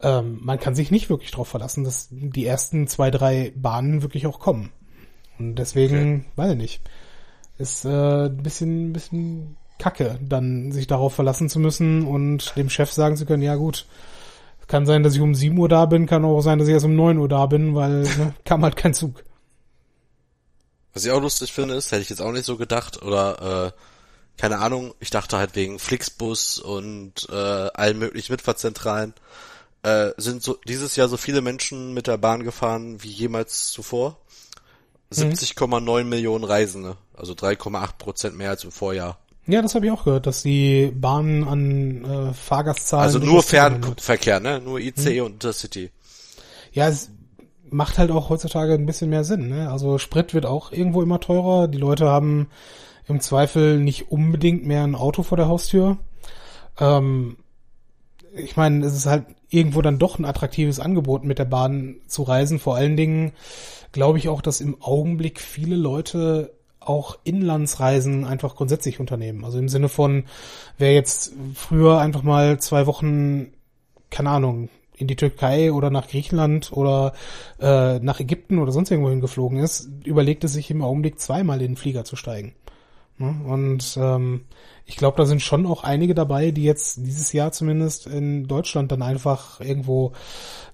ähm, man kann sich nicht wirklich darauf verlassen, dass die ersten zwei, drei Bahnen wirklich auch kommen. Und deswegen, weiß ich nicht, ist äh, ein bisschen, ein bisschen kacke, dann sich darauf verlassen zu müssen und dem Chef sagen zu können, ja gut, kann sein, dass ich um 7 Uhr da bin, kann auch sein, dass ich erst um 9 Uhr da bin, weil ne, <laughs> kam halt kein Zug. Was ich auch lustig finde, ist, hätte ich jetzt auch nicht so gedacht, oder äh, keine Ahnung, ich dachte halt wegen Flixbus und äh, allen möglichen Mitfahrzentralen, äh, sind so dieses Jahr so viele Menschen mit der Bahn gefahren wie jemals zuvor. 70,9 Millionen Reisende, also 3,8 Prozent mehr als im Vorjahr. Ja, das habe ich auch gehört, dass die Bahn an äh, Fahrgastzahlen... Also nur. Fernverkehr, ne? Nur ICE und Intercity. Ja, es macht halt auch heutzutage ein bisschen mehr Sinn. Ne? Also Sprit wird auch irgendwo immer teurer. Die Leute haben im Zweifel nicht unbedingt mehr ein Auto vor der Haustür. Ähm, ich meine, es ist halt irgendwo dann doch ein attraktives Angebot, mit der Bahn zu reisen. Vor allen Dingen glaube ich auch, dass im Augenblick viele Leute auch Inlandsreisen einfach grundsätzlich unternehmen. Also im Sinne von, wer jetzt früher einfach mal zwei Wochen, keine Ahnung, in die Türkei oder nach Griechenland oder äh, nach Ägypten oder sonst irgendwo hingeflogen ist, überlegt es sich im Augenblick zweimal in den Flieger zu steigen. Ne? Und ähm, ich glaube, da sind schon auch einige dabei, die jetzt dieses Jahr zumindest in Deutschland dann einfach irgendwo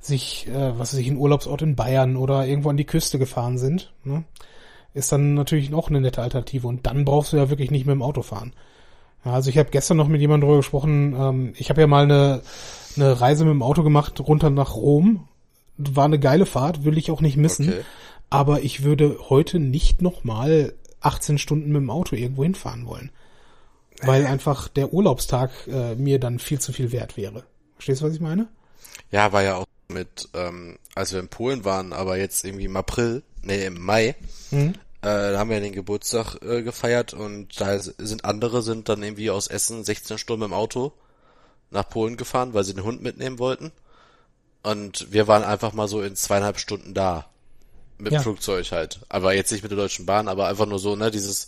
sich, äh, was weiß ich, einen Urlaubsort in Bayern oder irgendwo an die Küste gefahren sind. Ne? Ist dann natürlich auch eine nette Alternative. Und dann brauchst du ja wirklich nicht mit dem Auto fahren. Ja, also ich habe gestern noch mit jemandem drüber gesprochen. Ähm, ich habe ja mal eine, eine Reise mit dem Auto gemacht runter nach Rom. War eine geile Fahrt, will ich auch nicht missen. Okay. Aber ich würde heute nicht nochmal 18 Stunden mit dem Auto irgendwo hinfahren wollen. Weil einfach der Urlaubstag äh, mir dann viel zu viel wert wäre. Verstehst du, was ich meine? Ja, war ja auch mit, ähm, als wir in Polen waren, aber jetzt irgendwie im April, nee, im Mai, Mhm. Äh, da haben wir den Geburtstag äh, gefeiert und da sind andere sind dann irgendwie aus Essen 16 Stunden im Auto nach Polen gefahren, weil sie den Hund mitnehmen wollten. Und wir waren einfach mal so in zweieinhalb Stunden da. Mit dem Ja. Flugzeug halt. Aber jetzt nicht mit der Deutschen Bahn, aber einfach nur so, ne, dieses,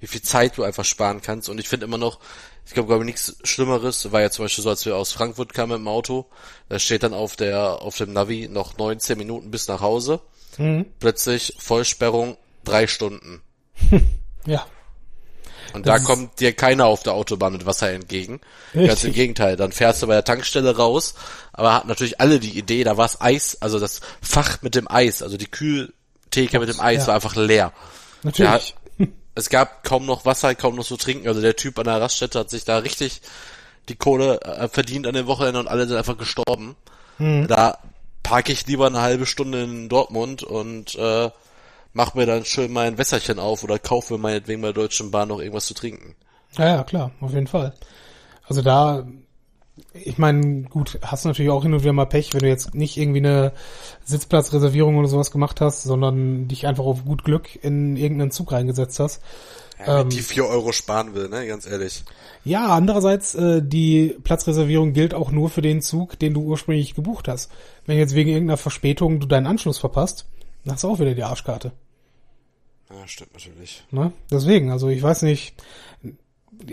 wie viel Zeit du einfach sparen kannst. Und ich finde immer noch, ich glaube, glaube nichts Schlimmeres, war ja zum Beispiel so, als wir aus Frankfurt kamen mit dem Auto, da steht dann auf der, auf dem Navi noch 19 Minuten bis nach Hause. Mhm. Plötzlich Vollsperrung, drei Stunden. <laughs> Ja. Und da kommt dir keiner auf der Autobahn mit Wasser entgegen. Richtig. Ganz im Gegenteil. Dann fährst du bei der Tankstelle raus, aber hat natürlich alle die Idee, da war's Eis, also das Fach mit dem Eis, also die Kühltheke mit dem Eis Ja. war einfach leer. Natürlich. Es gab kaum noch Wasser, kaum noch so trinken. Also der Typ an der Raststätte hat sich da richtig die Kohle äh, verdient an dem Wochenende und alle sind einfach gestorben. Da parke ich lieber eine halbe Stunde in Dortmund und äh, mach mir dann schön mein Wässerchen auf oder kaufe mir meinetwegen bei der Deutschen Bahn noch irgendwas zu trinken. Ja, ja, klar, auf jeden Fall. Also da, ich meine, gut, hast du natürlich auch hin und wieder mal Pech, wenn du jetzt nicht irgendwie eine Sitzplatzreservierung oder sowas gemacht hast, sondern dich einfach auf gut Glück in irgendeinen Zug reingesetzt hast. Ja, wenn die vier Euro sparen will, ne, ganz ehrlich. Ja, andererseits, äh, die Platzreservierung gilt auch nur für den Zug, den du ursprünglich gebucht hast. Wenn jetzt wegen irgendeiner Verspätung du deinen Anschluss verpasst, dann hast du auch wieder die Arschkarte. Ja, stimmt natürlich. Ne? Deswegen, also ich weiß nicht,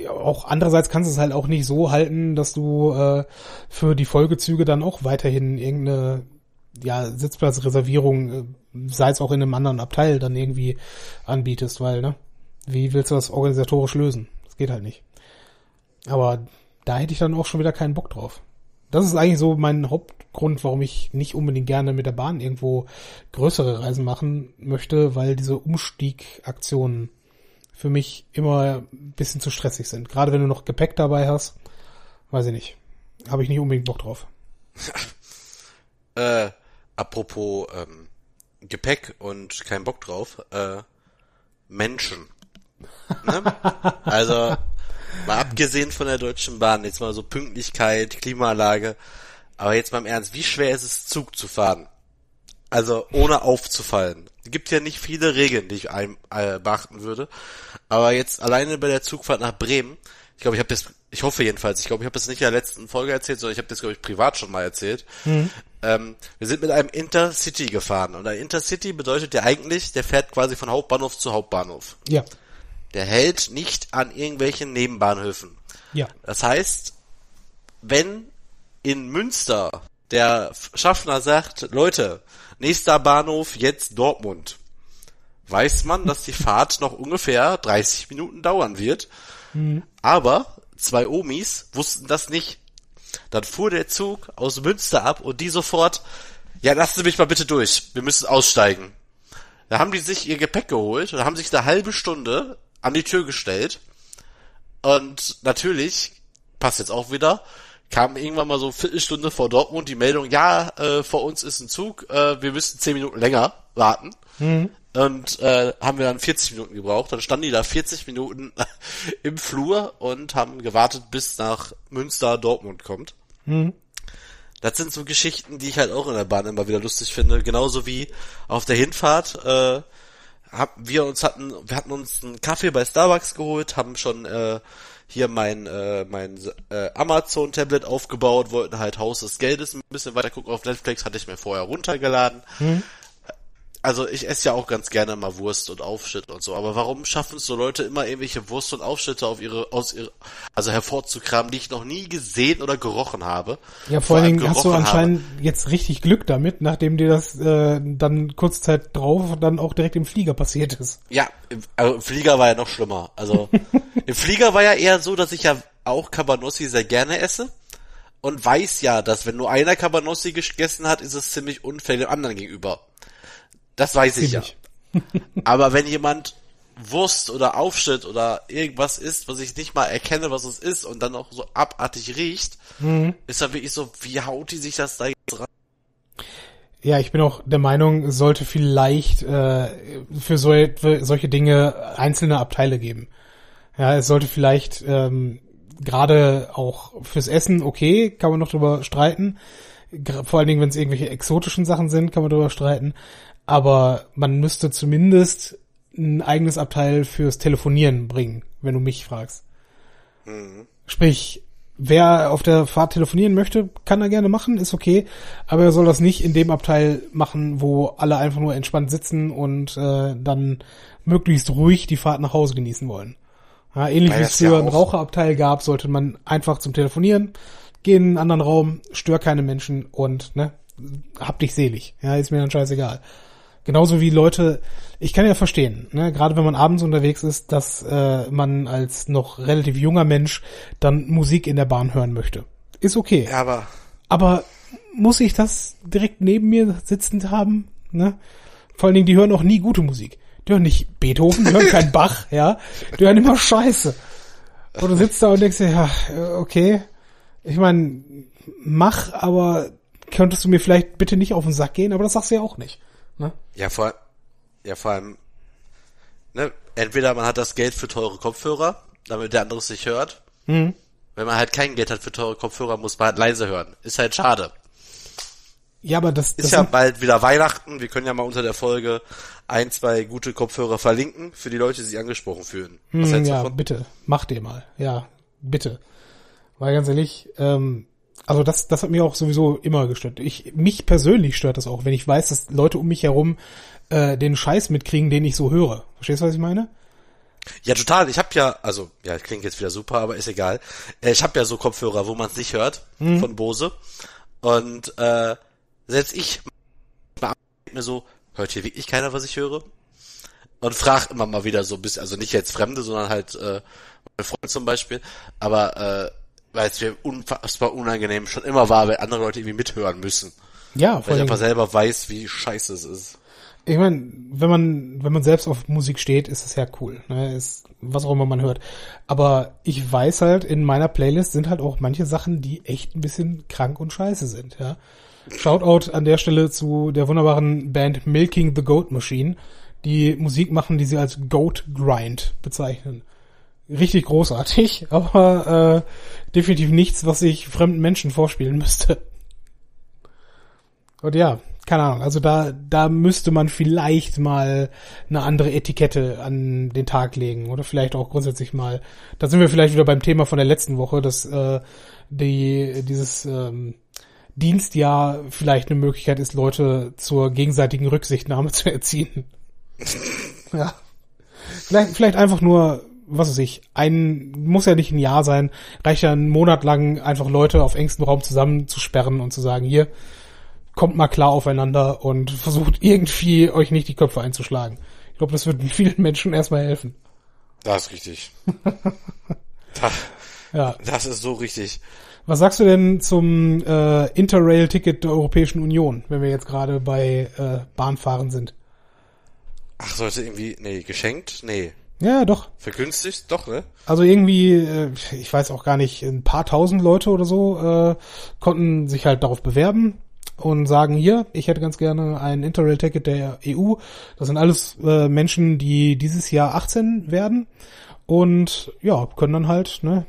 auch andererseits kannst du es halt auch nicht so halten, dass du äh, für die Folgezüge dann auch weiterhin irgendeine ja, Sitzplatzreservierung, äh, sei es auch in einem anderen Abteil, dann irgendwie anbietest, weil, ne? Wie willst du das organisatorisch lösen? Das geht halt nicht. Aber da hätte ich dann auch schon wieder keinen Bock drauf. Das ist eigentlich so mein Hauptgrund, warum ich nicht unbedingt gerne mit der Bahn irgendwo größere Reisen machen möchte, weil diese Umstiegaktionen für mich immer ein bisschen zu stressig sind. Gerade wenn du noch Gepäck dabei hast, weiß ich nicht. Habe ich nicht unbedingt Bock drauf. <laughs> Äh, apropos ähm, Gepäck und kein Bock drauf, äh, Menschen. <laughs> Ne? also, mal abgesehen von der Deutschen Bahn, jetzt mal so Pünktlichkeit, Klimaanlage, aber jetzt mal im Ernst, wie schwer ist es, Zug zu fahren? Also, ohne aufzufallen. Es gibt ja nicht viele Regeln, die ich ein, äh, beachten würde, aber jetzt alleine bei der Zugfahrt nach Bremen, ich glaube, ich habe das, ich hoffe jedenfalls, ich glaube, ich habe das nicht in der letzten Folge erzählt, sondern ich habe das, glaube ich, privat schon mal erzählt. Ähm, wir sind mit einem Intercity gefahren und ein Intercity bedeutet ja eigentlich, der fährt quasi von Hauptbahnhof zu Hauptbahnhof. Ja, Der hält nicht an irgendwelchen Nebenbahnhöfen. ja, Das heißt, wenn in Münster der Schaffner sagt, Leute, nächster Bahnhof jetzt Dortmund, weiß man, dass die Fahrt noch ungefähr 30 Minuten dauern wird. Aber zwei Omis wussten das nicht. Dann fuhr der Zug aus Münster ab und die sofort, ja, lassen Sie mich mal bitte durch, wir müssen aussteigen. Da haben die sich ihr Gepäck geholt und haben sich eine halbe Stunde an die Tür gestellt. Und natürlich, passt jetzt auch wieder, kam irgendwann mal so eine Viertelstunde vor Dortmund die Meldung, ja, äh, vor uns ist ein Zug, äh, wir müssen zehn Minuten länger warten. Und äh, haben wir dann 40 Minuten gebraucht. Dann standen die da 40 Minuten <laughs> im Flur und haben gewartet, bis nach Münster Dortmund kommt. Das sind so Geschichten, die ich halt auch in der Bahn immer wieder lustig finde. Genauso wie auf der Hinfahrt äh, haben wir uns hatten, wir hatten uns einen Kaffee bei Starbucks geholt, haben schon äh, hier mein äh, mein äh, Amazon Tablet aufgebaut, wollten halt Haus des Geldes ein bisschen weiter gucken auf Netflix, hatte ich mir vorher runtergeladen. Also ich esse ja auch ganz gerne mal Wurst und Aufschnitt und so, aber warum schaffen es so Leute immer irgendwelche Wurst und Aufschnitte auf ihre aus ihre also hervorzukramen, die ich noch nie gesehen oder gerochen habe? Ja, vor allen Dingen hast du anscheinend jetzt richtig Glück damit, nachdem dir das äh, dann kurze Zeit drauf dann auch direkt im Flieger passiert ist. Ja, im, also im Flieger war ja noch schlimmer. Also <laughs> im Flieger war ja eher so, dass ich ja auch Cabanossi sehr gerne esse und weiß ja, dass wenn nur einer Cabanossi gegessen hat, ist es ziemlich unfair dem anderen gegenüber. Das weiß ich Ziemlich. ja. <laughs> Aber wenn jemand Wurst oder Aufschnitt oder irgendwas isst, was ich nicht mal erkenne, was es ist und dann auch so abartig riecht, ist dann wirklich so, wie haut die sich das da jetzt rein? Ja, ich bin auch der Meinung, es sollte vielleicht äh, für, so, für solche Dinge einzelne Abteile geben. Ja, es sollte vielleicht ähm, gerade auch fürs Essen, okay, kann man noch drüber streiten. Vor allen Dingen, wenn es irgendwelche exotischen Sachen sind, kann man drüber streiten. Aber man müsste zumindest ein eigenes Abteil fürs Telefonieren bringen, wenn du mich fragst. Sprich, wer auf der Fahrt telefonieren möchte, kann er gerne machen, ist okay. Aber er soll das nicht in dem Abteil machen, wo alle einfach nur entspannt sitzen und äh, dann möglichst ruhig die Fahrt nach Hause genießen wollen. Ja, ähnlich wie es ja früher einen auch- Raucherabteil gab, sollte man einfach zum Telefonieren gehen in einen anderen Raum, stör keine Menschen und ne, hab dich selig. Ja, ist mir dann scheißegal. Genauso wie Leute, ich kann ja verstehen, ne, gerade wenn man abends unterwegs ist, dass äh, man als noch relativ junger Mensch dann Musik in der Bahn hören möchte. Ist okay. Ja, aber Aber muss ich das direkt neben mir sitzend haben? Ne? Vor allen Dingen, die hören auch nie gute Musik. Die hören nicht Beethoven, die hören keinen <laughs> Bach, ja. Die hören immer Scheiße. Und du sitzt da und denkst dir, ja, okay. Ich meine, mach, aber könntest du mir vielleicht bitte nicht auf den Sack gehen, aber das sagst du ja auch nicht. Ja, vor, ja, vor allem, ne, entweder man hat das Geld für teure Kopfhörer, damit der andere es nicht hört. Mhm. Wenn man halt kein Geld hat für teure Kopfhörer, muss man halt leise hören. Ist halt schade. Ja, aber das, das Ist ja bald wieder Weihnachten. Wir können ja mal unter der Folge ein, zwei gute Kopfhörer verlinken für die Leute, die sich angesprochen fühlen. Was Hm, ja, davon? bitte, mach dir mal. Ja, bitte. Weil ganz ehrlich, ähm, also das, das hat mir auch sowieso immer gestört. Ich, mich persönlich stört das auch, wenn ich weiß, dass Leute um mich herum äh, den Scheiß mitkriegen, den ich so höre. Verstehst du, was ich meine? Ja, total. Ich habe ja, also, ja, klingt jetzt wieder super, aber ist egal. Äh, Ich habe ja so Kopfhörer, wo man es nicht hört, von Bose. Und äh, selbst ich mir so, hört hier wirklich keiner, was ich höre? Und frag immer mal wieder so ein bisschen, also nicht jetzt Fremde, sondern halt äh, meine Freunde zum Beispiel, aber äh, weil es mir unfassbar unangenehm schon immer war, wenn andere Leute irgendwie mithören müssen. Ja, Weil vor ich allem, einfach selber weiß, wie scheiße es ist. ich meine, wenn man, wenn man selbst auf Musik steht, ist es ja cool. Ne? Ist, was auch immer man hört. Aber ich weiß halt, in meiner Playlist sind halt auch manche Sachen, die echt ein bisschen krank und scheiße sind, ja. Shoutout an der Stelle zu der wunderbaren Band Milking the Goat Machine, die Musik machen, die sie als Goat Grind bezeichnen. Richtig großartig, <laughs> aber äh, definitiv nichts, was ich fremden Menschen vorspielen müsste. Und ja, keine Ahnung, also da, da müsste man vielleicht mal eine andere Etikette an den Tag legen oder vielleicht auch grundsätzlich mal, da sind wir vielleicht wieder beim Thema von der letzten Woche, dass äh, die, dieses ähm, Dienstjahr vielleicht eine Möglichkeit ist, Leute zur gegenseitigen Rücksichtnahme <laughs> zu erziehen. ja. Vielleicht, vielleicht einfach nur, was weiß ich, ein, muss ja nicht ein Jahr sein, reicht ja einen Monat lang einfach Leute auf engstem Raum zusammenzusperren und zu sagen, hier, kommt mal klar aufeinander und <laughs> versucht irgendwie euch nicht die Köpfe einzuschlagen. Ich glaube, das wird <laughs> vielen Menschen erstmal helfen. Das ist richtig. <laughs> das, Ja. das ist so richtig. Was sagst du denn zum äh, Interrail-Ticket der Europäischen Union, wenn wir jetzt gerade bei äh, Bahnfahren sind? Ach, sollte irgendwie, nee, geschenkt? Nee. Ja, doch. Vergünstigt? Doch, ne? Also irgendwie, äh, ich weiß auch gar nicht, ein paar tausend Leute oder so äh, konnten sich halt darauf bewerben und sagen, hier, ich hätte ganz gerne ein Interrail-Ticket der EU. Das sind alles äh, Menschen, die dieses Jahr 18 werden und ja, können dann halt, ne,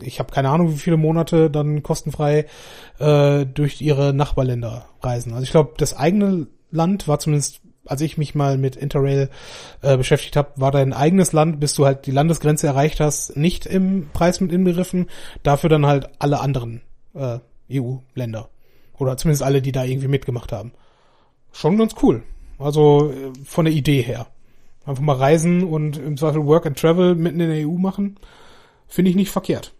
ich habe keine Ahnung, wie viele Monate dann kostenfrei äh, durch ihre Nachbarländer reisen. Also ich glaube, das eigene Land war zumindest als ich mich mal mit Interrail äh, beschäftigt habe, war dein eigenes Land, bis du halt die Landesgrenze erreicht hast, nicht im Preis mit inbegriffen, dafür dann halt alle anderen äh, EU-Länder. Oder zumindest alle, die da irgendwie mitgemacht haben. Schon ganz cool. Also äh, von der Idee her. Einfach mal reisen und im Zweifel Work and Travel mitten in der EU machen, finde ich nicht verkehrt.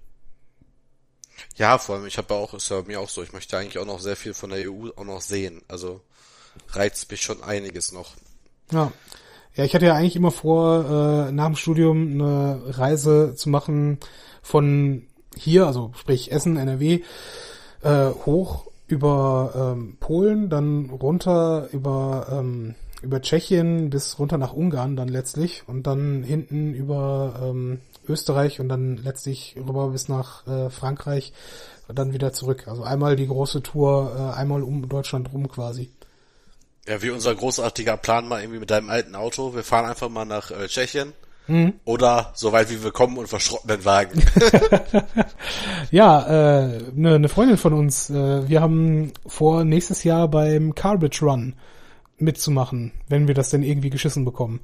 Ja, vor allem, ich habe auch, ist ja mir auch so, ich möchte eigentlich auch noch sehr viel von der EU auch noch sehen. Also reizt mich schon einiges noch. Ja. Ja, ich hatte ja eigentlich immer vor, äh, nach dem Studium eine Reise zu machen von hier, also sprich Essen, NRW, äh, hoch über ähm, Polen, dann runter über ähm, über Tschechien bis runter nach Ungarn dann letztlich und dann hinten über ähm, Österreich und dann letztlich rüber bis nach äh, Frankreich und dann wieder zurück. Also einmal die große Tour, äh, einmal um Deutschland rum quasi. Ja, wie unser großartiger Plan mal irgendwie mit deinem alten Auto. Wir fahren einfach mal nach äh, Tschechien. Oder so weit wie wir kommen und verschrotten den Wagen. <laughs> <laughs> Ja, eine äh, ne, ne Freundin von uns, äh, wir haben vor, nächstes Jahr beim Carbage Run mitzumachen, wenn wir das denn irgendwie geschissen bekommen.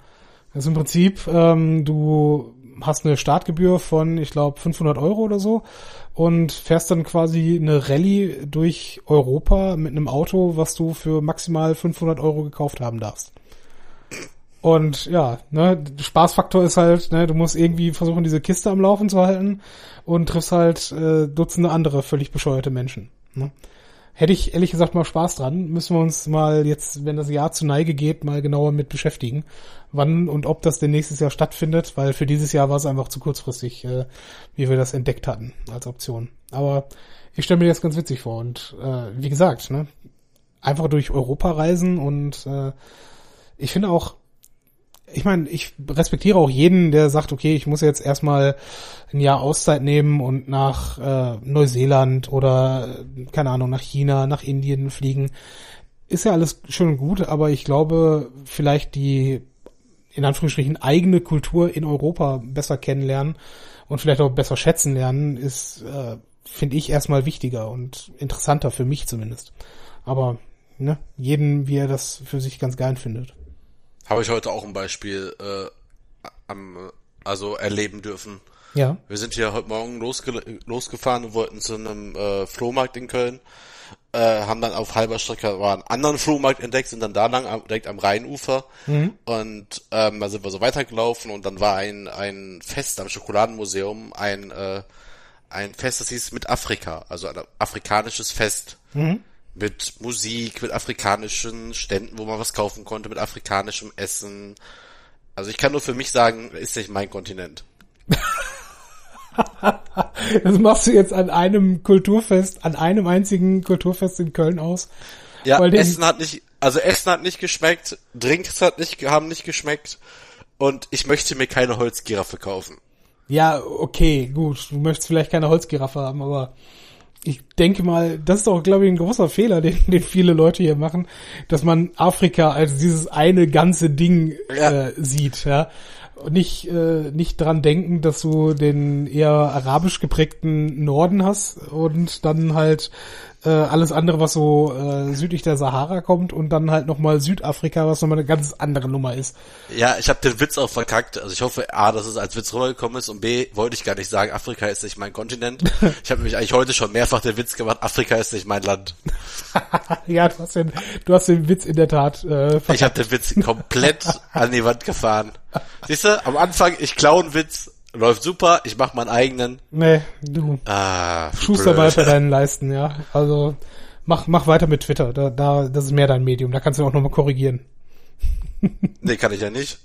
Also im Prinzip, ähm, du hast eine Startgebühr von, ich glaube, 500 Euro oder so und fährst dann quasi eine Rallye durch Europa mit einem Auto, was du für maximal 500 Euro gekauft haben darfst. Und ja, ne, Spaßfaktor ist halt, ne, du musst irgendwie versuchen, diese Kiste am Laufen zu halten und triffst halt äh, Dutzende andere völlig bescheuerte Menschen. Ne? Hätte ich ehrlich gesagt mal Spaß dran. Müssen wir uns mal jetzt, wenn das Jahr zu Neige geht, mal genauer mit beschäftigen, wann und ob das denn nächstes Jahr stattfindet, weil für dieses Jahr war es einfach zu kurzfristig, äh, wie wir das entdeckt hatten als Option. Aber ich stelle mir das ganz witzig vor und äh, wie gesagt, ne, einfach durch Europa reisen und äh, ich finde auch, ich meine, ich respektiere auch jeden, der sagt, okay, ich muss jetzt erstmal ein Jahr Auszeit nehmen und nach äh, Neuseeland oder, äh, keine Ahnung, nach China, nach Indien fliegen. Ist ja alles schön und gut, aber ich glaube, vielleicht die, in Anführungsstrichen, eigene Kultur in Europa besser kennenlernen und vielleicht auch besser schätzen lernen, ist, äh, finde ich, erstmal wichtiger und interessanter für mich zumindest. Aber, ne, jeden, wie er das für sich ganz geil findet. Habe ich heute auch ein Beispiel äh, am, also erleben dürfen. Ja. Wir sind hier heute Morgen losge losgefahren und wollten zu einem äh, Flohmarkt in Köln. Äh, haben dann auf halber Strecke war einen anderen Flohmarkt entdeckt, sind dann da lang am, direkt am Rheinufer Mhm. und ähm, da sind wir so weitergelaufen und dann war ein ein Fest am Schokoladenmuseum, ein äh, ein Fest, das hieß mit Afrika, also ein afrikanisches Fest Mhm. Mit Musik, mit afrikanischen Ständen, wo man was kaufen konnte, mit afrikanischem Essen. Also ich kann nur für mich sagen, ist nicht mein Kontinent. <laughs> Das machst du jetzt an einem Kulturfest, an einem einzigen Kulturfest in Köln aus. Ja, Weil Essen hat nicht, also Essen hat nicht geschmeckt, Drinks hat nicht, haben nicht geschmeckt und ich möchte mir keine Holzgiraffe kaufen. Ja, okay, gut. Du möchtest vielleicht keine Holzgiraffe haben, aber ich denke mal, das ist auch, glaube ich, ein großer Fehler, <laughs> den, den viele Leute hier machen, dass man Afrika als dieses eine ganze Ding Ja. äh, sieht, ja. Und nicht, äh, nicht dran denken, dass du den eher arabisch geprägten Norden hast und dann halt äh, alles andere, was so äh, südlich der Sahara kommt und dann halt nochmal Südafrika, was nochmal eine ganz andere Nummer ist. Ja, ich habe den Witz auch verkackt. Also ich hoffe, A, dass es als Witz rübergekommen ist und B, wollte ich gar nicht sagen, Afrika ist nicht mein Kontinent. <laughs> Ich habe nämlich eigentlich heute schon mehrfach den Witz gemacht, Afrika ist nicht mein Land. <laughs> ja, du hast den, du hast den Witz in der Tat äh, Ich habe den Witz komplett an die Wand gefahren. Siehst du, am Anfang, ich klaue einen Witz, läuft super, ich mache meinen eigenen. Nee, du Ah, Schuster blöd. bei deinen Leisten, ja. Also mach, mach weiter mit Twitter. Da, da, das ist mehr dein Medium. Da kannst du auch nochmal korrigieren. <laughs> Nee, kann ich ja nicht.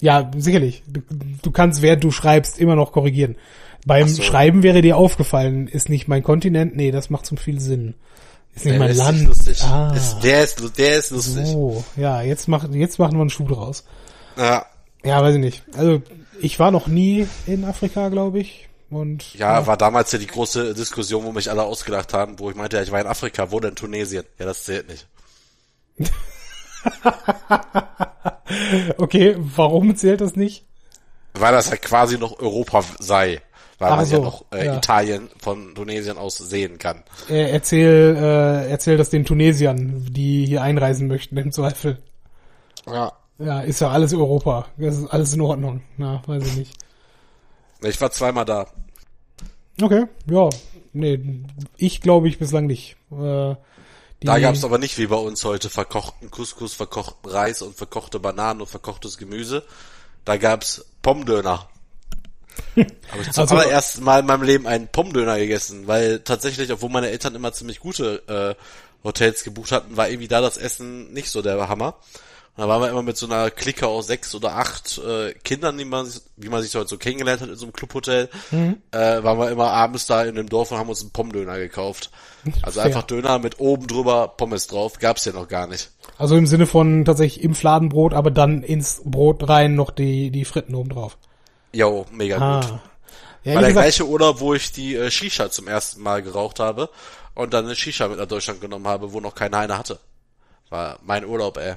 Ja, sicherlich. Du, du kannst, während du schreibst, immer noch korrigieren. Beim so. Schreiben wäre dir aufgefallen, ist nicht mein Kontinent. Nee, das macht zum viel Sinn. Ist nicht Der mein ist Land. lustig. Ah, Ist, der ist, der ist lustig. so. Ja, jetzt machen, jetzt machen wir einen Schuh draus. Ja, Ja, weiß ich nicht. Also, ich war noch nie in Afrika, glaube ich. Und ja, war damals ja die große Diskussion, wo mich alle ausgedacht haben, wo ich meinte, ja, ich war in Afrika, wo denn Tunesien? Ja, das zählt nicht. <laughs> okay, warum zählt das nicht? Weil das ja quasi noch Europa sei. Weil Ach man so, ja noch äh, ja. Italien von Tunesien aus sehen kann. Äh, erzähl, äh, erzähl das den Tunesiern, die hier einreisen möchten, im Zweifel. Ja. Ja, ist ja alles Europa. Das ist alles in Ordnung. Na, weiß ich nicht. Ich war zweimal da. Okay, ja. Nee, ich glaube ich bislang nicht. Äh, Da gab's aber nicht wie bei uns heute verkochten Couscous, verkochten Reis und verkochte Bananen und verkochtes Gemüse. Da gab's Pommdöner. <laughs> Habe ich zum Also- allerersten Mal in meinem Leben einen Pommdöner gegessen, weil tatsächlich, obwohl meine Eltern immer ziemlich gute äh, Hotels gebucht hatten, war irgendwie da das Essen nicht so der Hammer. Und da waren wir immer mit so einer Clique aus sechs oder acht äh, Kindern, die man, sich- wie man sich heute so kennengelernt hat in so einem Clubhotel, äh, waren wir immer abends da in dem Dorf und haben uns einen Pommdöner gekauft. Also Fair. einfach Döner mit oben drüber Pommes drauf, gab's ja noch gar nicht. Also im Sinne von tatsächlich im Fladenbrot, aber dann ins Brot rein noch die, die Fritten oben drauf. Jo, mega gut. Ah. Ja, War der gesagt, gleiche Urlaub, wo ich die äh, Shisha zum ersten Mal geraucht habe und dann eine Shisha mit nach Deutschland genommen habe, wo noch keiner eine hatte. War mein Urlaub, ey.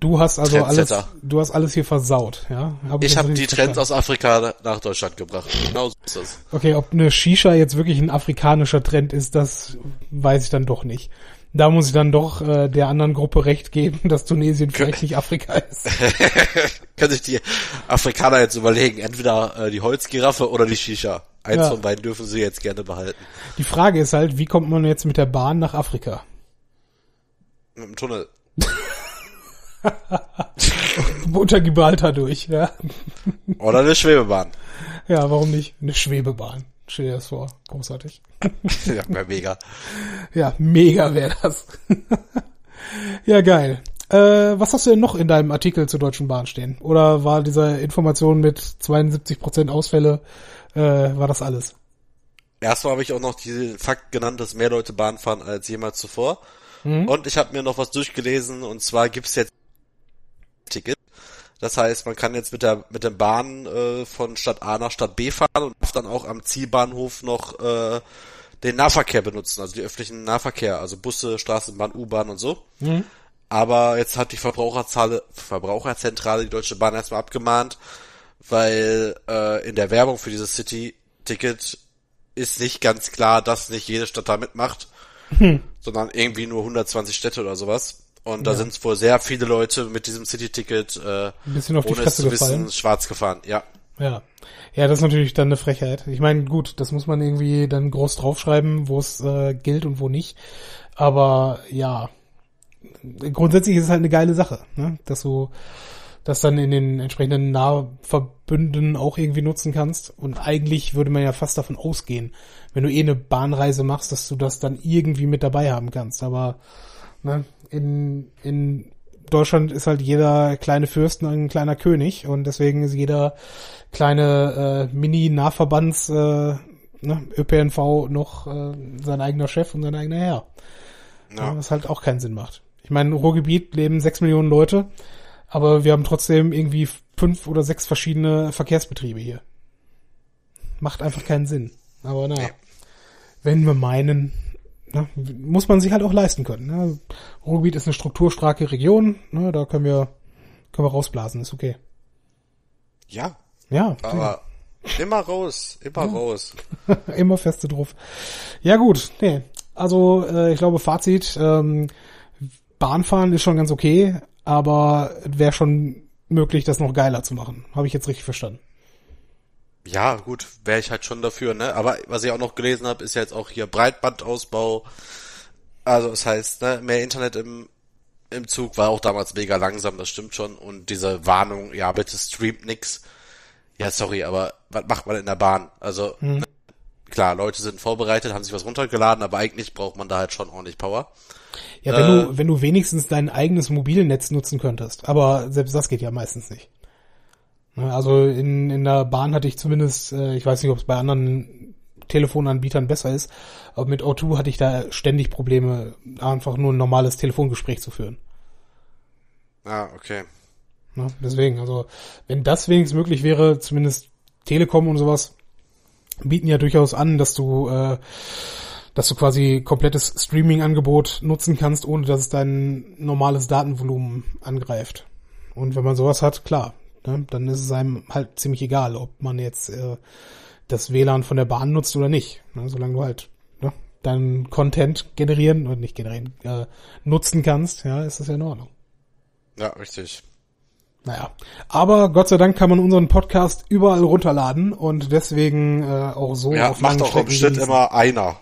Du hast also alles, du hast alles hier versaut, ja? Hab Ich das habe die Trends verstanden? aus Afrika nach Deutschland gebracht. Genau so ist das. Okay, ob eine Shisha jetzt wirklich ein afrikanischer Trend ist, das weiß ich dann doch nicht. Da muss ich dann doch äh, der anderen Gruppe recht geben, <laughs> dass Tunesien vielleicht nicht Afrika ist. <laughs> Können sich die Afrikaner jetzt überlegen, entweder äh, die Holzgiraffe oder die Shisha. Eins Ja. von beiden dürfen sie jetzt gerne behalten. Die Frage ist halt, wie kommt man jetzt mit der Bahn nach Afrika? Mit dem Tunnel. <laughs> <laughs> Unter Gibraltar durch, ja. Oder eine Schwebebahn. Ja, warum nicht? Eine Schwebebahn. Stell dir das vor. Großartig. ja, mega. Ja, mega wäre das. <laughs> ja, geil. Äh, was hast du denn noch in deinem Artikel zur Deutschen Bahn stehen? Oder war diese Information mit 72% Ausfälle, äh, war das alles? Erstmal habe ich auch noch diesen Fakt genannt, dass mehr Leute Bahn fahren als jemals zuvor. Mhm. Und ich habe mir noch was durchgelesen und zwar gibt's jetzt Ticket. Das heißt, man kann jetzt mit der mit dem Bahn äh, von Stadt A nach Stadt B fahren und darf dann auch am Zielbahnhof noch äh, den Nahverkehr benutzen, also die öffentlichen Nahverkehr, also Busse, Straßenbahn, U-Bahn und so. Mhm. Aber jetzt hat die Verbraucherzahl, Verbraucherzentrale die Deutsche Bahn erstmal abgemahnt, weil äh, in der Werbung für dieses City-Ticket ist nicht ganz klar, dass nicht jede Stadt da mitmacht, hm. sondern irgendwie nur 120 Städte oder sowas. Und da ja. sind wohl sehr viele Leute mit diesem City-Ticket, äh, Ein bisschen auf die ohne es zu wissen, schwarz gefahren. Ja. Ja. Ja, das ist natürlich dann eine Frechheit. Ich meine, gut, das muss man irgendwie dann groß draufschreiben, wo es äh, gilt und wo nicht. Aber ja, grundsätzlich ist es halt eine geile Sache, ne? dass du das dann in den entsprechenden Nahverbünden auch irgendwie nutzen kannst. Und eigentlich würde man ja fast davon ausgehen, wenn du eh eine Bahnreise machst, dass du das dann irgendwie mit dabei haben kannst. Aber ne, in, in Deutschland ist halt jeder kleine Fürsten ein kleiner König und deswegen ist jeder kleine äh, Mini-Nahverbands äh, ne, ÖPNV noch äh, sein eigener Chef und sein eigener Herr. Ja. Was halt auch keinen Sinn macht. Ich meine, im Ruhrgebiet leben sechs Millionen Leute, aber wir haben trotzdem irgendwie fünf oder sechs verschiedene Verkehrsbetriebe hier. Macht einfach keinen Sinn. Aber naja, wenn wir meinen, na, muss man sich halt auch leisten können. Ne? Ruhrgebiet ist eine strukturstarke Region, ne? da können wir, können wir rausblasen, ist okay. Ja. Ja. Aber immer raus, immer ja. raus. <laughs> immer feste drauf. Ja gut, nee. Also äh, ich glaube Fazit, ähm, Bahnfahren ist schon ganz okay, aber wäre schon möglich, das noch geiler zu machen. Habe ich jetzt richtig verstanden. Ja, gut, wäre ich halt schon dafür, ne? Aber was ich auch noch gelesen habe, ist ja jetzt auch hier Breitbandausbau. Also das heißt, ne, mehr Internet im, im Zug war auch damals mega langsam, das stimmt schon. Und diese Warnung, ja, bitte streamt nix. Ja, sorry, aber was macht man in der Bahn? Also, hm. ne, klar, Leute sind vorbereitet, haben sich was runtergeladen, aber eigentlich braucht man da halt schon ordentlich Power. Ja, wenn äh, du, wenn du wenigstens dein eigenes Mobilnetz nutzen könntest. Aber selbst das geht ja meistens nicht. Ne, also in, in der Bahn hatte ich zumindest, äh, ich weiß nicht, ob es bei anderen Telefonanbietern besser ist, aber mit O2 hatte ich da ständig Probleme, einfach nur ein normales Telefongespräch zu führen. Ah, okay. Ne, deswegen, also wenn das wenigstens möglich wäre, zumindest Telekom und sowas bieten ja durchaus an, dass du äh, dass du quasi komplettes Streaming-Angebot nutzen kannst, ohne dass es dein normales Datenvolumen angreift. Und wenn man sowas hat, klar, ne, dann ist es einem halt ziemlich egal, ob man jetzt äh, das WLAN von der Bahn nutzt oder nicht. Ne, solange du halt ne, deinen Content generieren und nicht generieren, äh, nutzen kannst, ja, ist das ja in Ordnung. Ja, richtig. Naja, aber Gott sei Dank kann man unseren Podcast überall runterladen und deswegen äh, auch so ja, auf macht auch im Schnitt immer einer.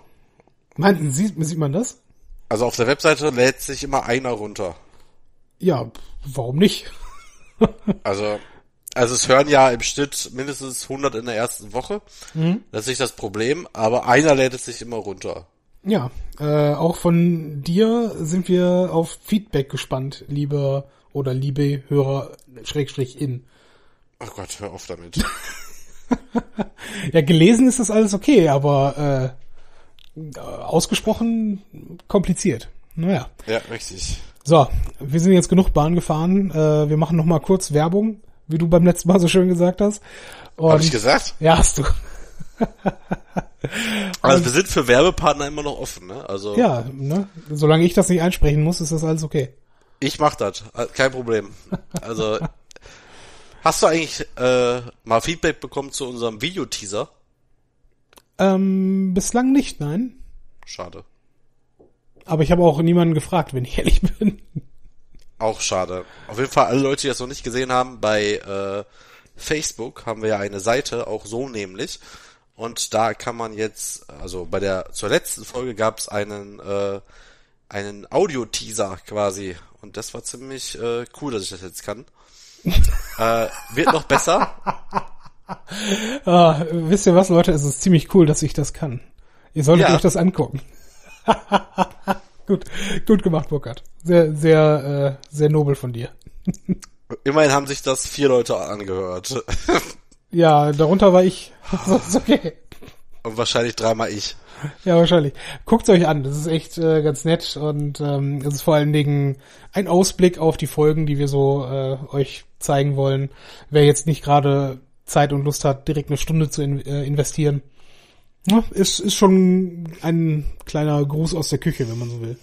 Meinten Sie, sieht man das? Also auf der Webseite lädt sich immer einer runter. Ja, warum nicht? also, also es hören ja im Schnitt mindestens 100 in der ersten Woche. Mhm. Das ist nicht das Problem, aber einer lädt es sich immer runter. Ja, äh, auch von dir sind wir auf Feedback gespannt, liebe oder liebe Hörer, Schrägstrich in. Ach Gott, hör auf damit. <laughs> ja, gelesen ist das alles okay, aber äh, ausgesprochen kompliziert. Naja. Ja, richtig. So, wir sind jetzt genug Bahn gefahren. Äh, wir machen noch mal kurz Werbung, wie du beim letzten Mal so schön gesagt hast. Habe ich gesagt? Ja, hast du. also wir sind für Werbepartner immer noch offen, ne? Also ja, ne? Solange ich das nicht einsprechen muss, ist das alles okay. Ich mach das, kein Problem. Also <laughs> hast du eigentlich äh, mal Feedback bekommen zu unserem Videoteaser? Ähm, bislang nicht, nein. Schade. Aber ich habe auch niemanden gefragt, wenn ich ehrlich bin. Auch schade. Auf jeden Fall alle Leute, die das noch nicht gesehen haben, bei äh, Facebook haben wir ja eine Seite, auch so nämlich. Und da kann man jetzt, also bei der zur letzten Folge gab es einen äh, einen Audio-Teaser quasi. Und das war ziemlich äh, cool, dass ich das jetzt kann. <laughs> äh, wird noch besser. <laughs> ah, wisst ihr was, Leute? Es ist ziemlich cool, dass ich das kann. Ihr solltet Ja. euch das angucken. <laughs> gut, gut gemacht, Burkhard. Sehr, sehr, äh, sehr nobel von dir. Immerhin haben sich das vier Leute angehört. Ja, darunter war ich. <laughs> Das ist okay. Und wahrscheinlich dreimal ich. Ja, wahrscheinlich. Guckt's euch an, das ist echt äh, ganz nett und ähm, es ist vor allen Dingen ein Ausblick auf die Folgen, die wir so äh, euch zeigen wollen. Wer jetzt nicht gerade Zeit und Lust hat, direkt eine Stunde zu in, äh, investieren, ja, ist, ist schon ein kleiner Gruß aus der Küche, wenn man so will.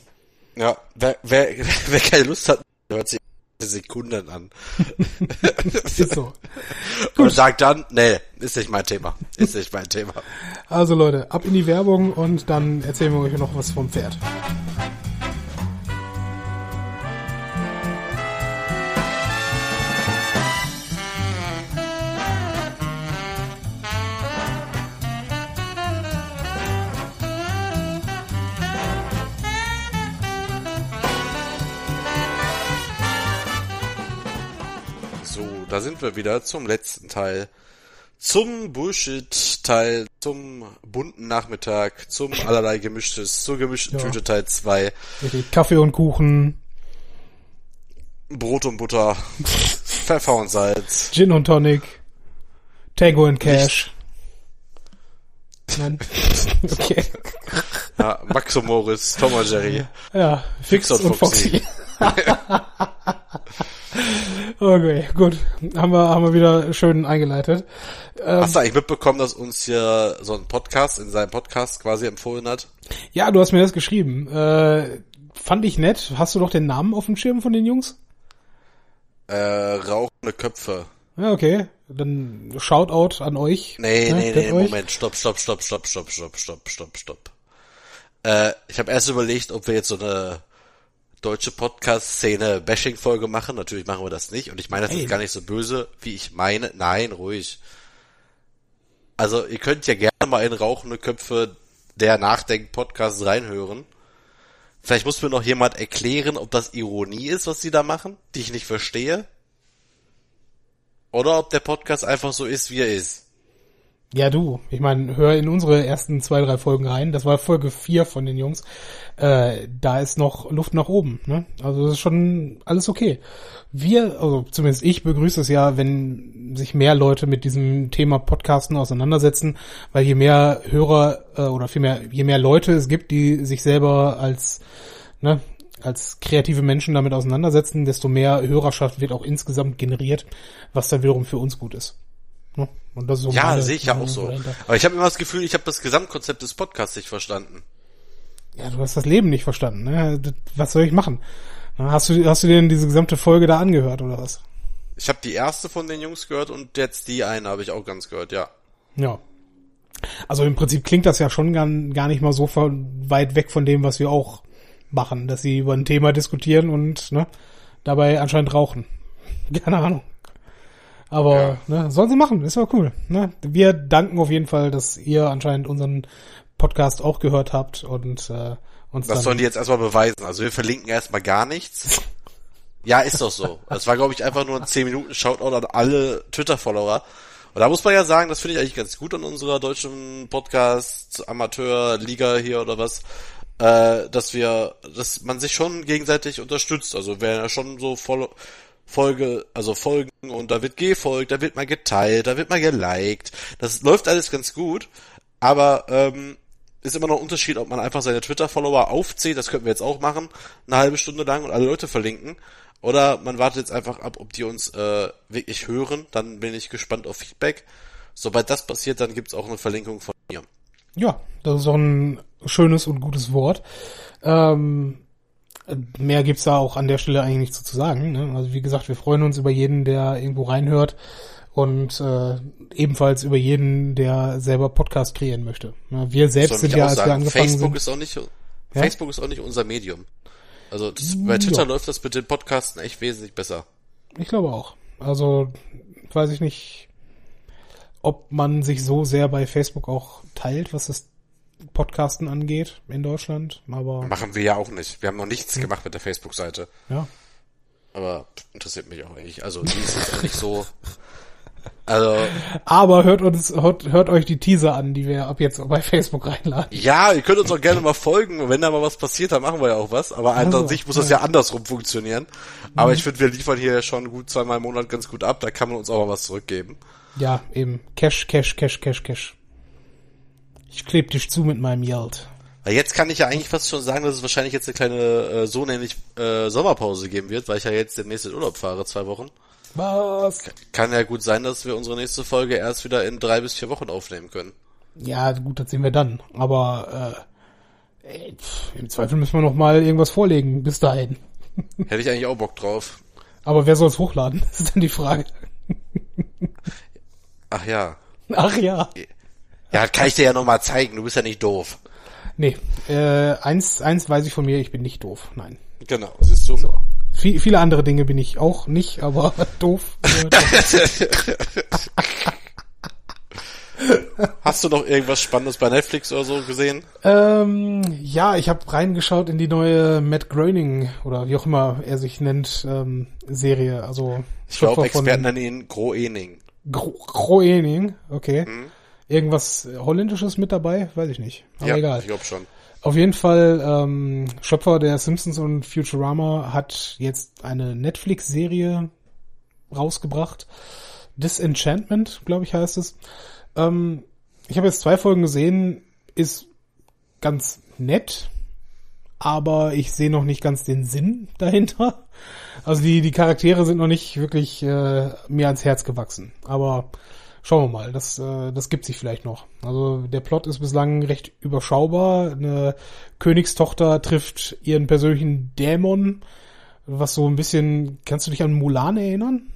Ja, wer, wer, <laughs> wer keine Lust hat, hört sich Sekunden an. <laughs> Ist so. Und sagt dann, nee, ist nicht mein Thema. Ist nicht mein Thema. Also Leute, ab in die Werbung und dann erzählen wir euch noch was vom Pferd. Da sind wir wieder zum letzten Teil. Zum Bullshit-Teil, zum bunten Nachmittag, zum allerlei gemischtes, zur gemischten Ja. Tüte Teil 2, Richtig, Kaffee und Kuchen, Brot und Butter, <laughs> Pfeffer und Salz. Gin und Tonic, Tango and Cash. Nein. <laughs> okay. Ja, Max und Moritz, Tom und Jerry. Ja, Fix Fix und und Foxy. <laughs> okay, gut. Haben wir, haben wir wieder schön eingeleitet. Ähm, Hast du eigentlich mitbekommen, dass uns hier so ein Podcast in seinem Podcast quasi empfohlen hat? ja, du hast mir das geschrieben. Äh, fand ich nett. Hast du doch den Namen auf dem Schirm von den Jungs? Äh, rauchende Köpfe. Ja, okay. Dann Shoutout an euch. Nee, Ja, nee, nee, euch. Moment, stopp, stopp, stopp, stopp, stopp, stopp, stopp, stopp, stopp. Äh, ich habe erst überlegt, ob wir jetzt so eine deutsche Podcast-Szene Bashing-Folge machen. Natürlich machen wir das nicht. Und ich meine, das Ey. ist gar nicht so böse, wie ich meine. Nein, ruhig. Also, ihr könnt ja gerne mal in Rauchende Köpfe der Nachdenk-Podcast reinhören. Vielleicht muss mir noch jemand erklären, ob das Ironie ist, was sie da machen, die ich nicht verstehe. Oder ob der Podcast einfach so ist, wie er ist. Ja, du. Ich meine, hör in unsere ersten zwei, drei Folgen rein. Das war Folge vier von den Jungs. Äh, da ist noch Luft nach oben. Ne? Also das ist schon alles okay. Wir, also zumindest ich begrüße es ja, wenn sich mehr Leute mit diesem Thema Podcasten auseinandersetzen, weil je mehr Hörer äh, oder vielmehr je mehr Leute es gibt, die sich selber als ne, als kreative Menschen damit auseinandersetzen, desto mehr Hörerschaft wird auch insgesamt generiert, was dann wiederum für uns gut ist. Ne? So Ja, sehe ich ja auch so. dahinter. Aber ich habe immer das Gefühl, ich habe das Gesamtkonzept des Podcasts nicht verstanden. Ja, du hast das Leben nicht verstanden. Ne? Was soll ich machen? Hast du, hast du dir denn diese gesamte Folge da angehört oder was? Ich habe die erste von den Jungs gehört und jetzt die eine habe ich auch ganz gehört, ja. Ja. Also im Prinzip klingt das ja schon gar, gar nicht mal so weit weg von dem, was wir auch machen, dass sie über ein Thema diskutieren und ne, dabei anscheinend rauchen. <laughs> Keine Ahnung. Aber ne, sollen sie machen, ist aber cool. Ne? Wir danken auf jeden Fall, dass ihr anscheinend unseren Podcast auch gehört habt und äh, uns Das sollen die jetzt erstmal beweisen. Also wir verlinken erstmal gar nichts. Ja, ist doch so. Das war, glaube ich, einfach nur ein 10 Minuten Shoutout an alle Twitter-Follower. Und da muss man ja sagen, das finde ich eigentlich ganz gut an unserer deutschen Podcast, Amateur-Liga hier oder was, äh, dass wir, dass man sich schon gegenseitig unterstützt. Also wer ja schon so voll, Folge, also Folgen und da wird gefolgt, da wird mal geteilt, da wird mal geliked. Das läuft alles ganz gut, aber ähm, ist immer noch ein Unterschied, ob man einfach seine Twitter-Follower aufzählt, das könnten wir jetzt auch machen, eine halbe Stunde lang und alle Leute verlinken. Oder man wartet jetzt einfach ab, ob die uns äh, wirklich hören, dann bin ich gespannt auf Feedback. Sobald das passiert, dann gibt's auch eine Verlinkung von mir. Ja, das ist auch ein schönes und gutes Wort. Ähm, mehr gibt's da auch an der Stelle eigentlich nicht so zu sagen. Ne? Also wie gesagt, wir freuen uns über jeden, der irgendwo reinhört und äh, ebenfalls über jeden, der selber Podcast kreieren möchte. Ja, wir selbst sind ja, als wir sagen, angefangen Facebook sind. ist auch nicht, Facebook ist auch nicht unser Medium. Also das, bei Ja. Twitter läuft das mit den Podcasten echt wesentlich besser. Ich glaube auch. Also weiß ich nicht, ob man sich so sehr bei Facebook auch teilt, was das Podcasten angeht in Deutschland. Aber Machen wir ja auch nicht. Wir haben noch nichts gemacht mit der Facebook-Seite. ja. Aber interessiert mich auch eigentlich. Also die ist jetzt nicht so. Also, Aber hört uns, hört, hört euch die Teaser an, die wir ab jetzt bei Facebook reinladen. ja, ihr könnt uns auch gerne mal folgen. Wenn da mal was passiert, dann machen wir ja auch was. Aber an Also, sich muss das ja andersrum funktionieren. Aber ich finde, wir liefern hier ja schon gut zweimal im Monat ganz gut ab. Da kann man uns auch mal was zurückgeben. Ja, eben. Cash, Cash, Cash, Cash, Cash. Ich kleb dich zu mit meinem. Weil jetzt kann ich ja eigentlich fast schon sagen, dass es wahrscheinlich jetzt eine kleine, äh, so nämlich äh, Sommerpause geben wird, weil ich ja jetzt demnächst in Urlaub fahre, zwei Wochen. Was? Kann ja gut sein, dass wir unsere nächste Folge erst wieder in drei bis vier Wochen aufnehmen können. Ja, gut, das sehen wir dann. Aber äh, im Zweifel müssen wir noch mal irgendwas vorlegen bis dahin. <laughs> Hätte ich eigentlich auch Bock drauf. Aber wer soll's hochladen? <laughs> Das ist dann die Frage. Ach ja. Ach ja. Ja, kann ich dir ja nochmal zeigen, du bist ja nicht doof. Nee, äh, eins, eins weiß ich von mir, ich bin nicht doof. Nein. Genau, siehst du. Viel, viele andere Dinge bin ich auch nicht, aber <laughs> doof. <laughs> Hast du noch irgendwas Spannendes bei Netflix oder so gesehen? ähm, ja, ich habe reingeschaut in die neue Matt Groening oder wie auch immer er sich nennt ähm, Serie. Also Ich glaube, Experten nennen ihn Groening. Gro Groening, okay. Irgendwas Holländisches mit dabei, weiß ich nicht. Aber ja, egal. ich glaube schon. Auf jeden Fall, ähm, Schöpfer der Simpsons und Futurama hat jetzt eine Netflix-Serie rausgebracht. Disenchantment, glaube ich, heißt es. Ähm, ich habe jetzt zwei Folgen gesehen, ist ganz nett, aber ich sehe noch nicht ganz den Sinn dahinter. Also die, die Charaktere sind noch nicht wirklich äh, mir ans Herz gewachsen. Aber schauen wir mal, das, äh, das gibt sich vielleicht noch. Also der Plot ist bislang recht überschaubar. Eine Königstochter trifft ihren persönlichen Dämon, was so ein bisschen, kannst du dich an Mulan erinnern?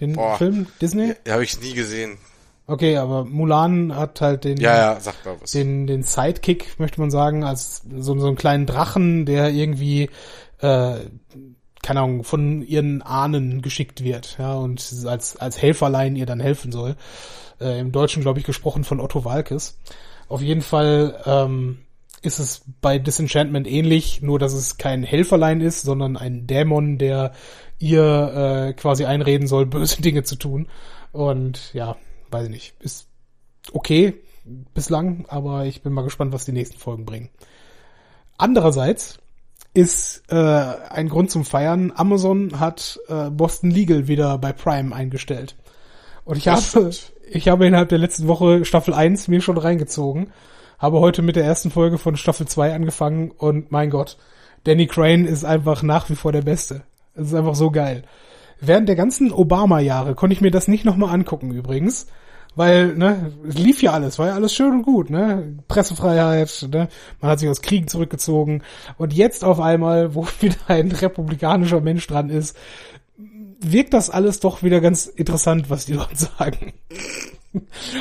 Den Boah. Film Disney? Ja, habe ich nie gesehen. Okay, aber Mulan hat halt den, Ja, ja, sag mal was. den, den Sidekick, möchte man sagen, als so, so einen kleinen Drachen, der irgendwie, äh, keine Ahnung, von ihren Ahnen geschickt wird, ja, und als, als Helferlein ihr dann helfen soll. Äh, Im Deutschen, glaube ich, gesprochen von Otto Walkes. Auf jeden Fall ähm, ist es bei Disenchantment ähnlich, nur dass es kein Helferlein ist, sondern ein Dämon, der ihr äh, quasi einreden soll, <laughs> böse Dinge zu tun. Und ja, weiß ich nicht, ist okay bislang, aber ich bin mal gespannt, was die nächsten Folgen bringen. Andererseits ist äh, ein Grund zum Feiern. Amazon hat äh, Boston Legal wieder bei Prime eingestellt. Und ich Das habe, stimmt. ich habe innerhalb der letzten Woche Staffel 1 mir schon reingezogen, habe heute mit der ersten Folge von Staffel 2 angefangen und mein Gott, Danny Crane ist einfach nach wie vor der Beste. Es ist einfach so geil. Während der ganzen Obama-Jahre konnte ich mir das nicht nochmal angucken übrigens. Weil, ne, es lief ja alles, war ja alles schön und gut, ne? Pressefreiheit, ne? Man hat sich aus Kriegen zurückgezogen. Und jetzt auf einmal, wo <laughs> wieder ein republikanischer Mensch dran ist, wirkt das alles doch wieder ganz interessant, was die <laughs> Leute sagen.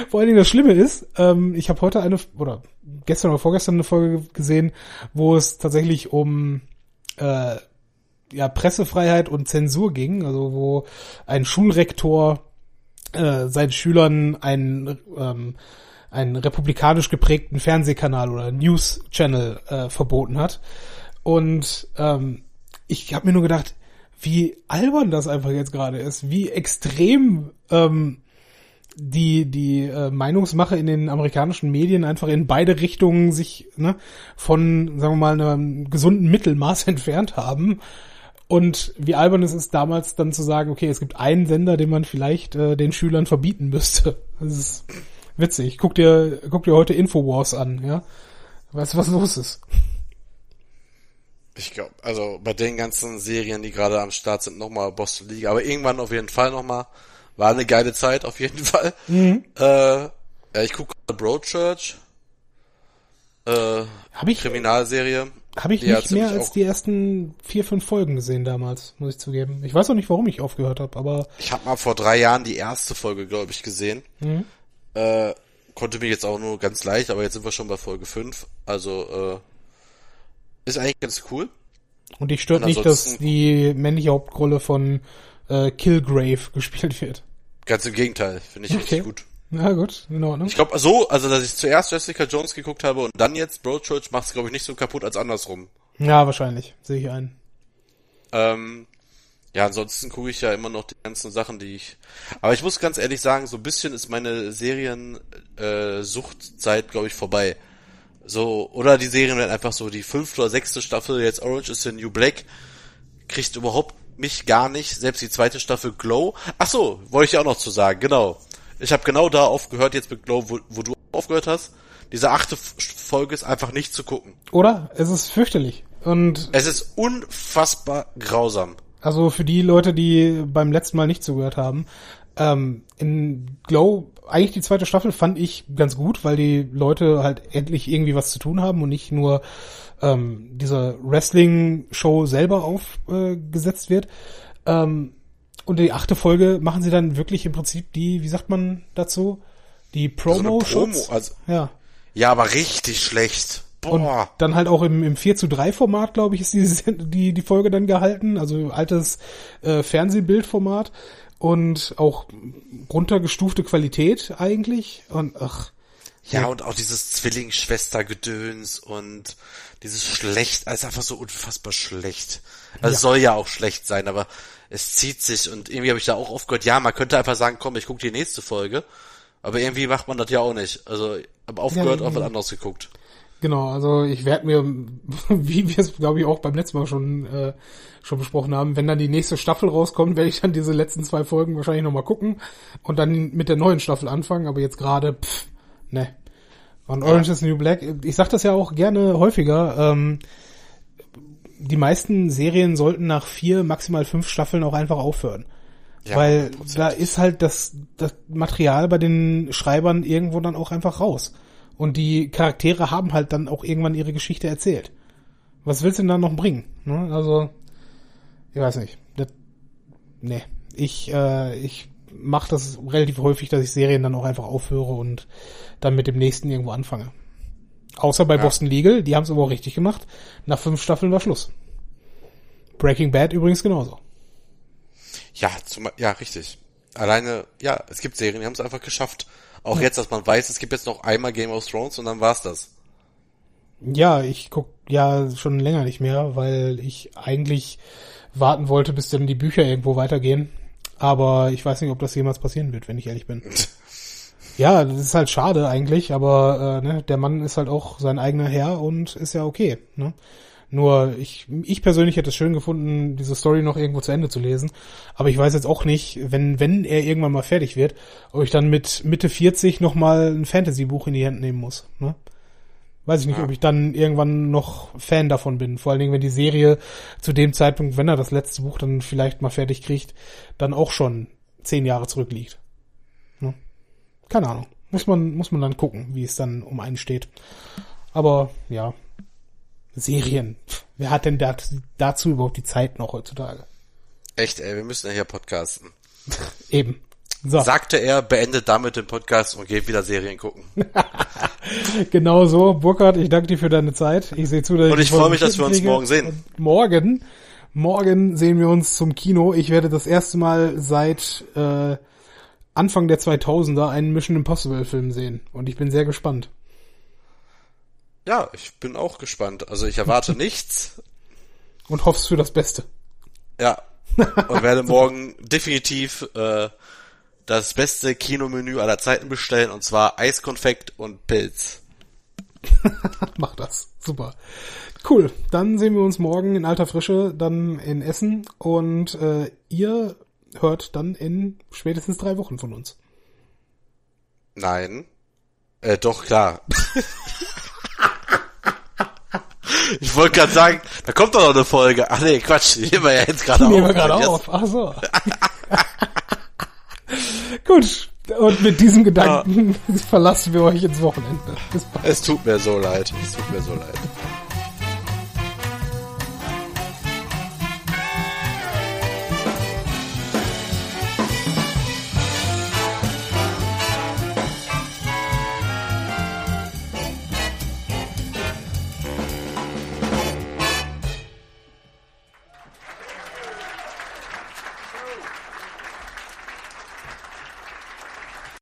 Vor allen Dingen das Schlimme ist, ähm, ich habe heute eine, oder gestern oder vorgestern eine Folge gesehen, wo es tatsächlich um äh, ja, Pressefreiheit und Zensur ging, also wo ein Schulrektor äh, seinen Schülern einen, ähm, einen republikanisch geprägten Fernsehkanal oder News Channel äh, verboten hat. Und ähm, ich habe mir nur gedacht, wie albern das einfach jetzt gerade ist, wie extrem ähm, die die äh, Meinungsmache in den amerikanischen Medien einfach in beide Richtungen sich ne, von sagen wir mal einem gesunden Mittelmaß <laughs> entfernt haben und wie albern es ist damals dann zu sagen, okay, es gibt einen Sender, den man vielleicht äh, den Schülern verbieten müsste. <laughs> Das ist witzig. Guck dir guck dir heute Infowars an, ja? Weißt du, was los ist? Ich glaube, also bei den ganzen Serien, die gerade am Start sind, nochmal Boston League, aber irgendwann auf jeden Fall nochmal. War eine geile Zeit, auf jeden <laughs> Fall. Mhm. Äh, ja, ich gucke Broadchurch. Äh, Hab ich Kriminalserie. Habe ich hat nicht mehr als die ersten vier, fünf Folgen gesehen damals, muss ich zugeben. Ich weiß auch nicht, warum ich aufgehört habe, aber Ich habe mal vor drei Jahren die erste Folge, glaube ich, gesehen. Mhm. Äh, konnte mich jetzt auch nur ganz leicht, aber jetzt sind wir schon bei Folge 5. Also, äh, ist eigentlich ganz cool. und dich stört Und nicht, dass die männliche Hauptrolle von äh, Killgrave <laughs> gespielt wird. Ganz im Gegenteil, finde ich richtig Okay. gut. Na gut, in Ordnung. Ich glaube so, also dass ich zuerst Jessica Jones geguckt habe und dann jetzt Broadchurch macht es glaube ich nicht so kaputt als andersrum. Ja, wahrscheinlich, sehe ich ein. Ähm, Ja, ansonsten gucke ich ja immer noch die ganzen Sachen, die ich. Aber ich muss ganz ehrlich sagen, so ein bisschen ist meine Serien-Suchtzeit, glaube ich, vorbei. So, oder die Serien werden einfach so, die fünfte oder sechste Staffel, jetzt Orange is the New Black, kriegt überhaupt mich gar nicht, selbst die zweite Staffel Glow. Ach so, wollte ich auch noch zu sagen, genau. Ich habe genau da aufgehört, jetzt mit Glow, wo, wo du aufgehört hast. Diese achte Folge ist einfach nicht zu gucken. Oder? Es ist fürchterlich. Und es ist unfassbar grausam. Also für die Leute, die beim letzten Mal nicht zugehört haben, ähm, in Glow, eigentlich die zweite Staffel fand ich ganz gut, weil die Leute halt endlich irgendwie was zu tun haben und nicht nur ähm, diese Wrestling-Show selber aufgesetzt äh, wird. Ähm, und die achte Folge machen sie dann wirklich im Prinzip die, wie sagt man dazu? Die Promo-Shots? Also Promo, also, ja. Ja, aber richtig schlecht. Boah. Und dann halt auch im, im 4 zu 3 Format, glaube ich, ist die, <laughs> die, die Folge dann gehalten. Also altes äh, Fernsehbildformat und auch runtergestufte Qualität eigentlich. Und ach. Ja, ja. und auch dieses Zwillingsschwestergedöns und dieses schlecht, also einfach so unfassbar schlecht. Also ja. soll ja auch schlecht sein, aber es zieht sich und irgendwie habe ich da auch aufgehört, ja, man könnte einfach sagen, komm, ich gucke die nächste Folge. Aber irgendwie macht man das ja auch nicht. Also, habe aufgehört, ja, auf was anderes geguckt. Genau, also ich werde mir, <laughs> wie wir es, glaube ich, auch beim letzten Mal schon, äh, schon besprochen haben, wenn dann die nächste Staffel rauskommt, werde ich dann diese letzten zwei Folgen wahrscheinlich nochmal gucken und dann mit der neuen Staffel anfangen, aber jetzt gerade, pff, ne. Und Orange ja. is New Black, ich sag das ja auch gerne häufiger, ähm, die meisten Serien sollten nach vier, maximal fünf Staffeln auch einfach aufhören. Ja, Weil 100%. da ist halt das, das Material bei den Schreibern irgendwo dann auch einfach raus. Und die Charaktere haben halt dann auch irgendwann ihre Geschichte erzählt. Was willst du denn dann noch bringen? Ne? Also, ich weiß nicht. Das, nee. Ich, äh, ich mache das relativ häufig, dass ich Serien dann auch einfach aufhöre und dann mit dem nächsten irgendwo anfange. Außer bei ja. Boston Legal, die haben es aber auch richtig gemacht. Nach fünf Staffeln war Schluss. Breaking Bad übrigens genauso. Ja, zum, ja, richtig. Alleine, ja, es gibt Serien, die haben es einfach geschafft. Auch ja. jetzt, dass man weiß, es gibt jetzt noch einmal Game of Thrones und dann war's das. Ja, ich guck ja schon länger nicht mehr, weil ich eigentlich warten wollte, bis dann die Bücher irgendwo weitergehen. Aber ich weiß nicht, ob das jemals passieren wird, wenn ich ehrlich bin. <laughs> ja, das ist halt schade eigentlich, aber äh, ne, der Mann ist halt auch sein eigener Herr und ist ja okay. Ne? Nur ich, ich persönlich hätte es schön gefunden, diese Story noch irgendwo zu Ende zu lesen. Aber ich weiß jetzt auch nicht, wenn, wenn er irgendwann mal fertig wird, ob ich dann mit Mitte 40 nochmal ein Fantasy-Buch in die Hand nehmen muss. Ne? Weiß ich nicht, ja. ob ich dann irgendwann noch Fan davon bin. Vor allen Dingen, wenn die Serie zu dem Zeitpunkt, wenn er das letzte Buch dann vielleicht mal fertig kriegt, dann auch schon zehn Jahre zurückliegt. Ne? Keine Ahnung. Muss man, muss man dann gucken, wie es dann um einen steht. Aber ja, Serien. Wer hat denn dazu überhaupt die Zeit noch heutzutage? Echt, ey, wir müssen ja hier podcasten. <laughs> Eben. So. Sagte er, beendet damit den Podcast und geht wieder Serien gucken. <laughs> genau so. Burkhard, ich danke dir für deine Zeit. Ich sehe zu, dass Und ich, ich freue mich, dass wir uns morgen sehen. Morgen, morgen sehen wir uns zum Kino. Ich werde das erste Mal seit äh, Anfang der 2000er einen Mission Impossible Film sehen. Und ich bin sehr gespannt. Ja, ich bin auch gespannt. Also ich erwarte <laughs> nichts. Und hoffst für das Beste. Ja. <laughs> Und werde morgen definitiv äh, das beste Kinomenü aller Zeiten bestellen, und zwar Eiskonfekt und Pilz. <laughs> Mach das. Super. Cool. Dann sehen wir uns morgen in alter Frische, dann in Essen und äh, ihr hört dann in spätestens drei Wochen von uns. Nein. Äh, doch, klar. <laughs> Ich wollte gerade sagen, da kommt doch noch eine Folge. Ach nee, Quatsch, die nehmen wir ja jetzt gerade auf. Nehmen wir gerade auf. Ach so. <laughs> Gut. Und mit diesem Gedanken ja. <laughs> verlassen wir euch ins Wochenende. Bis bald. Es tut mir so leid. Es tut mir so leid.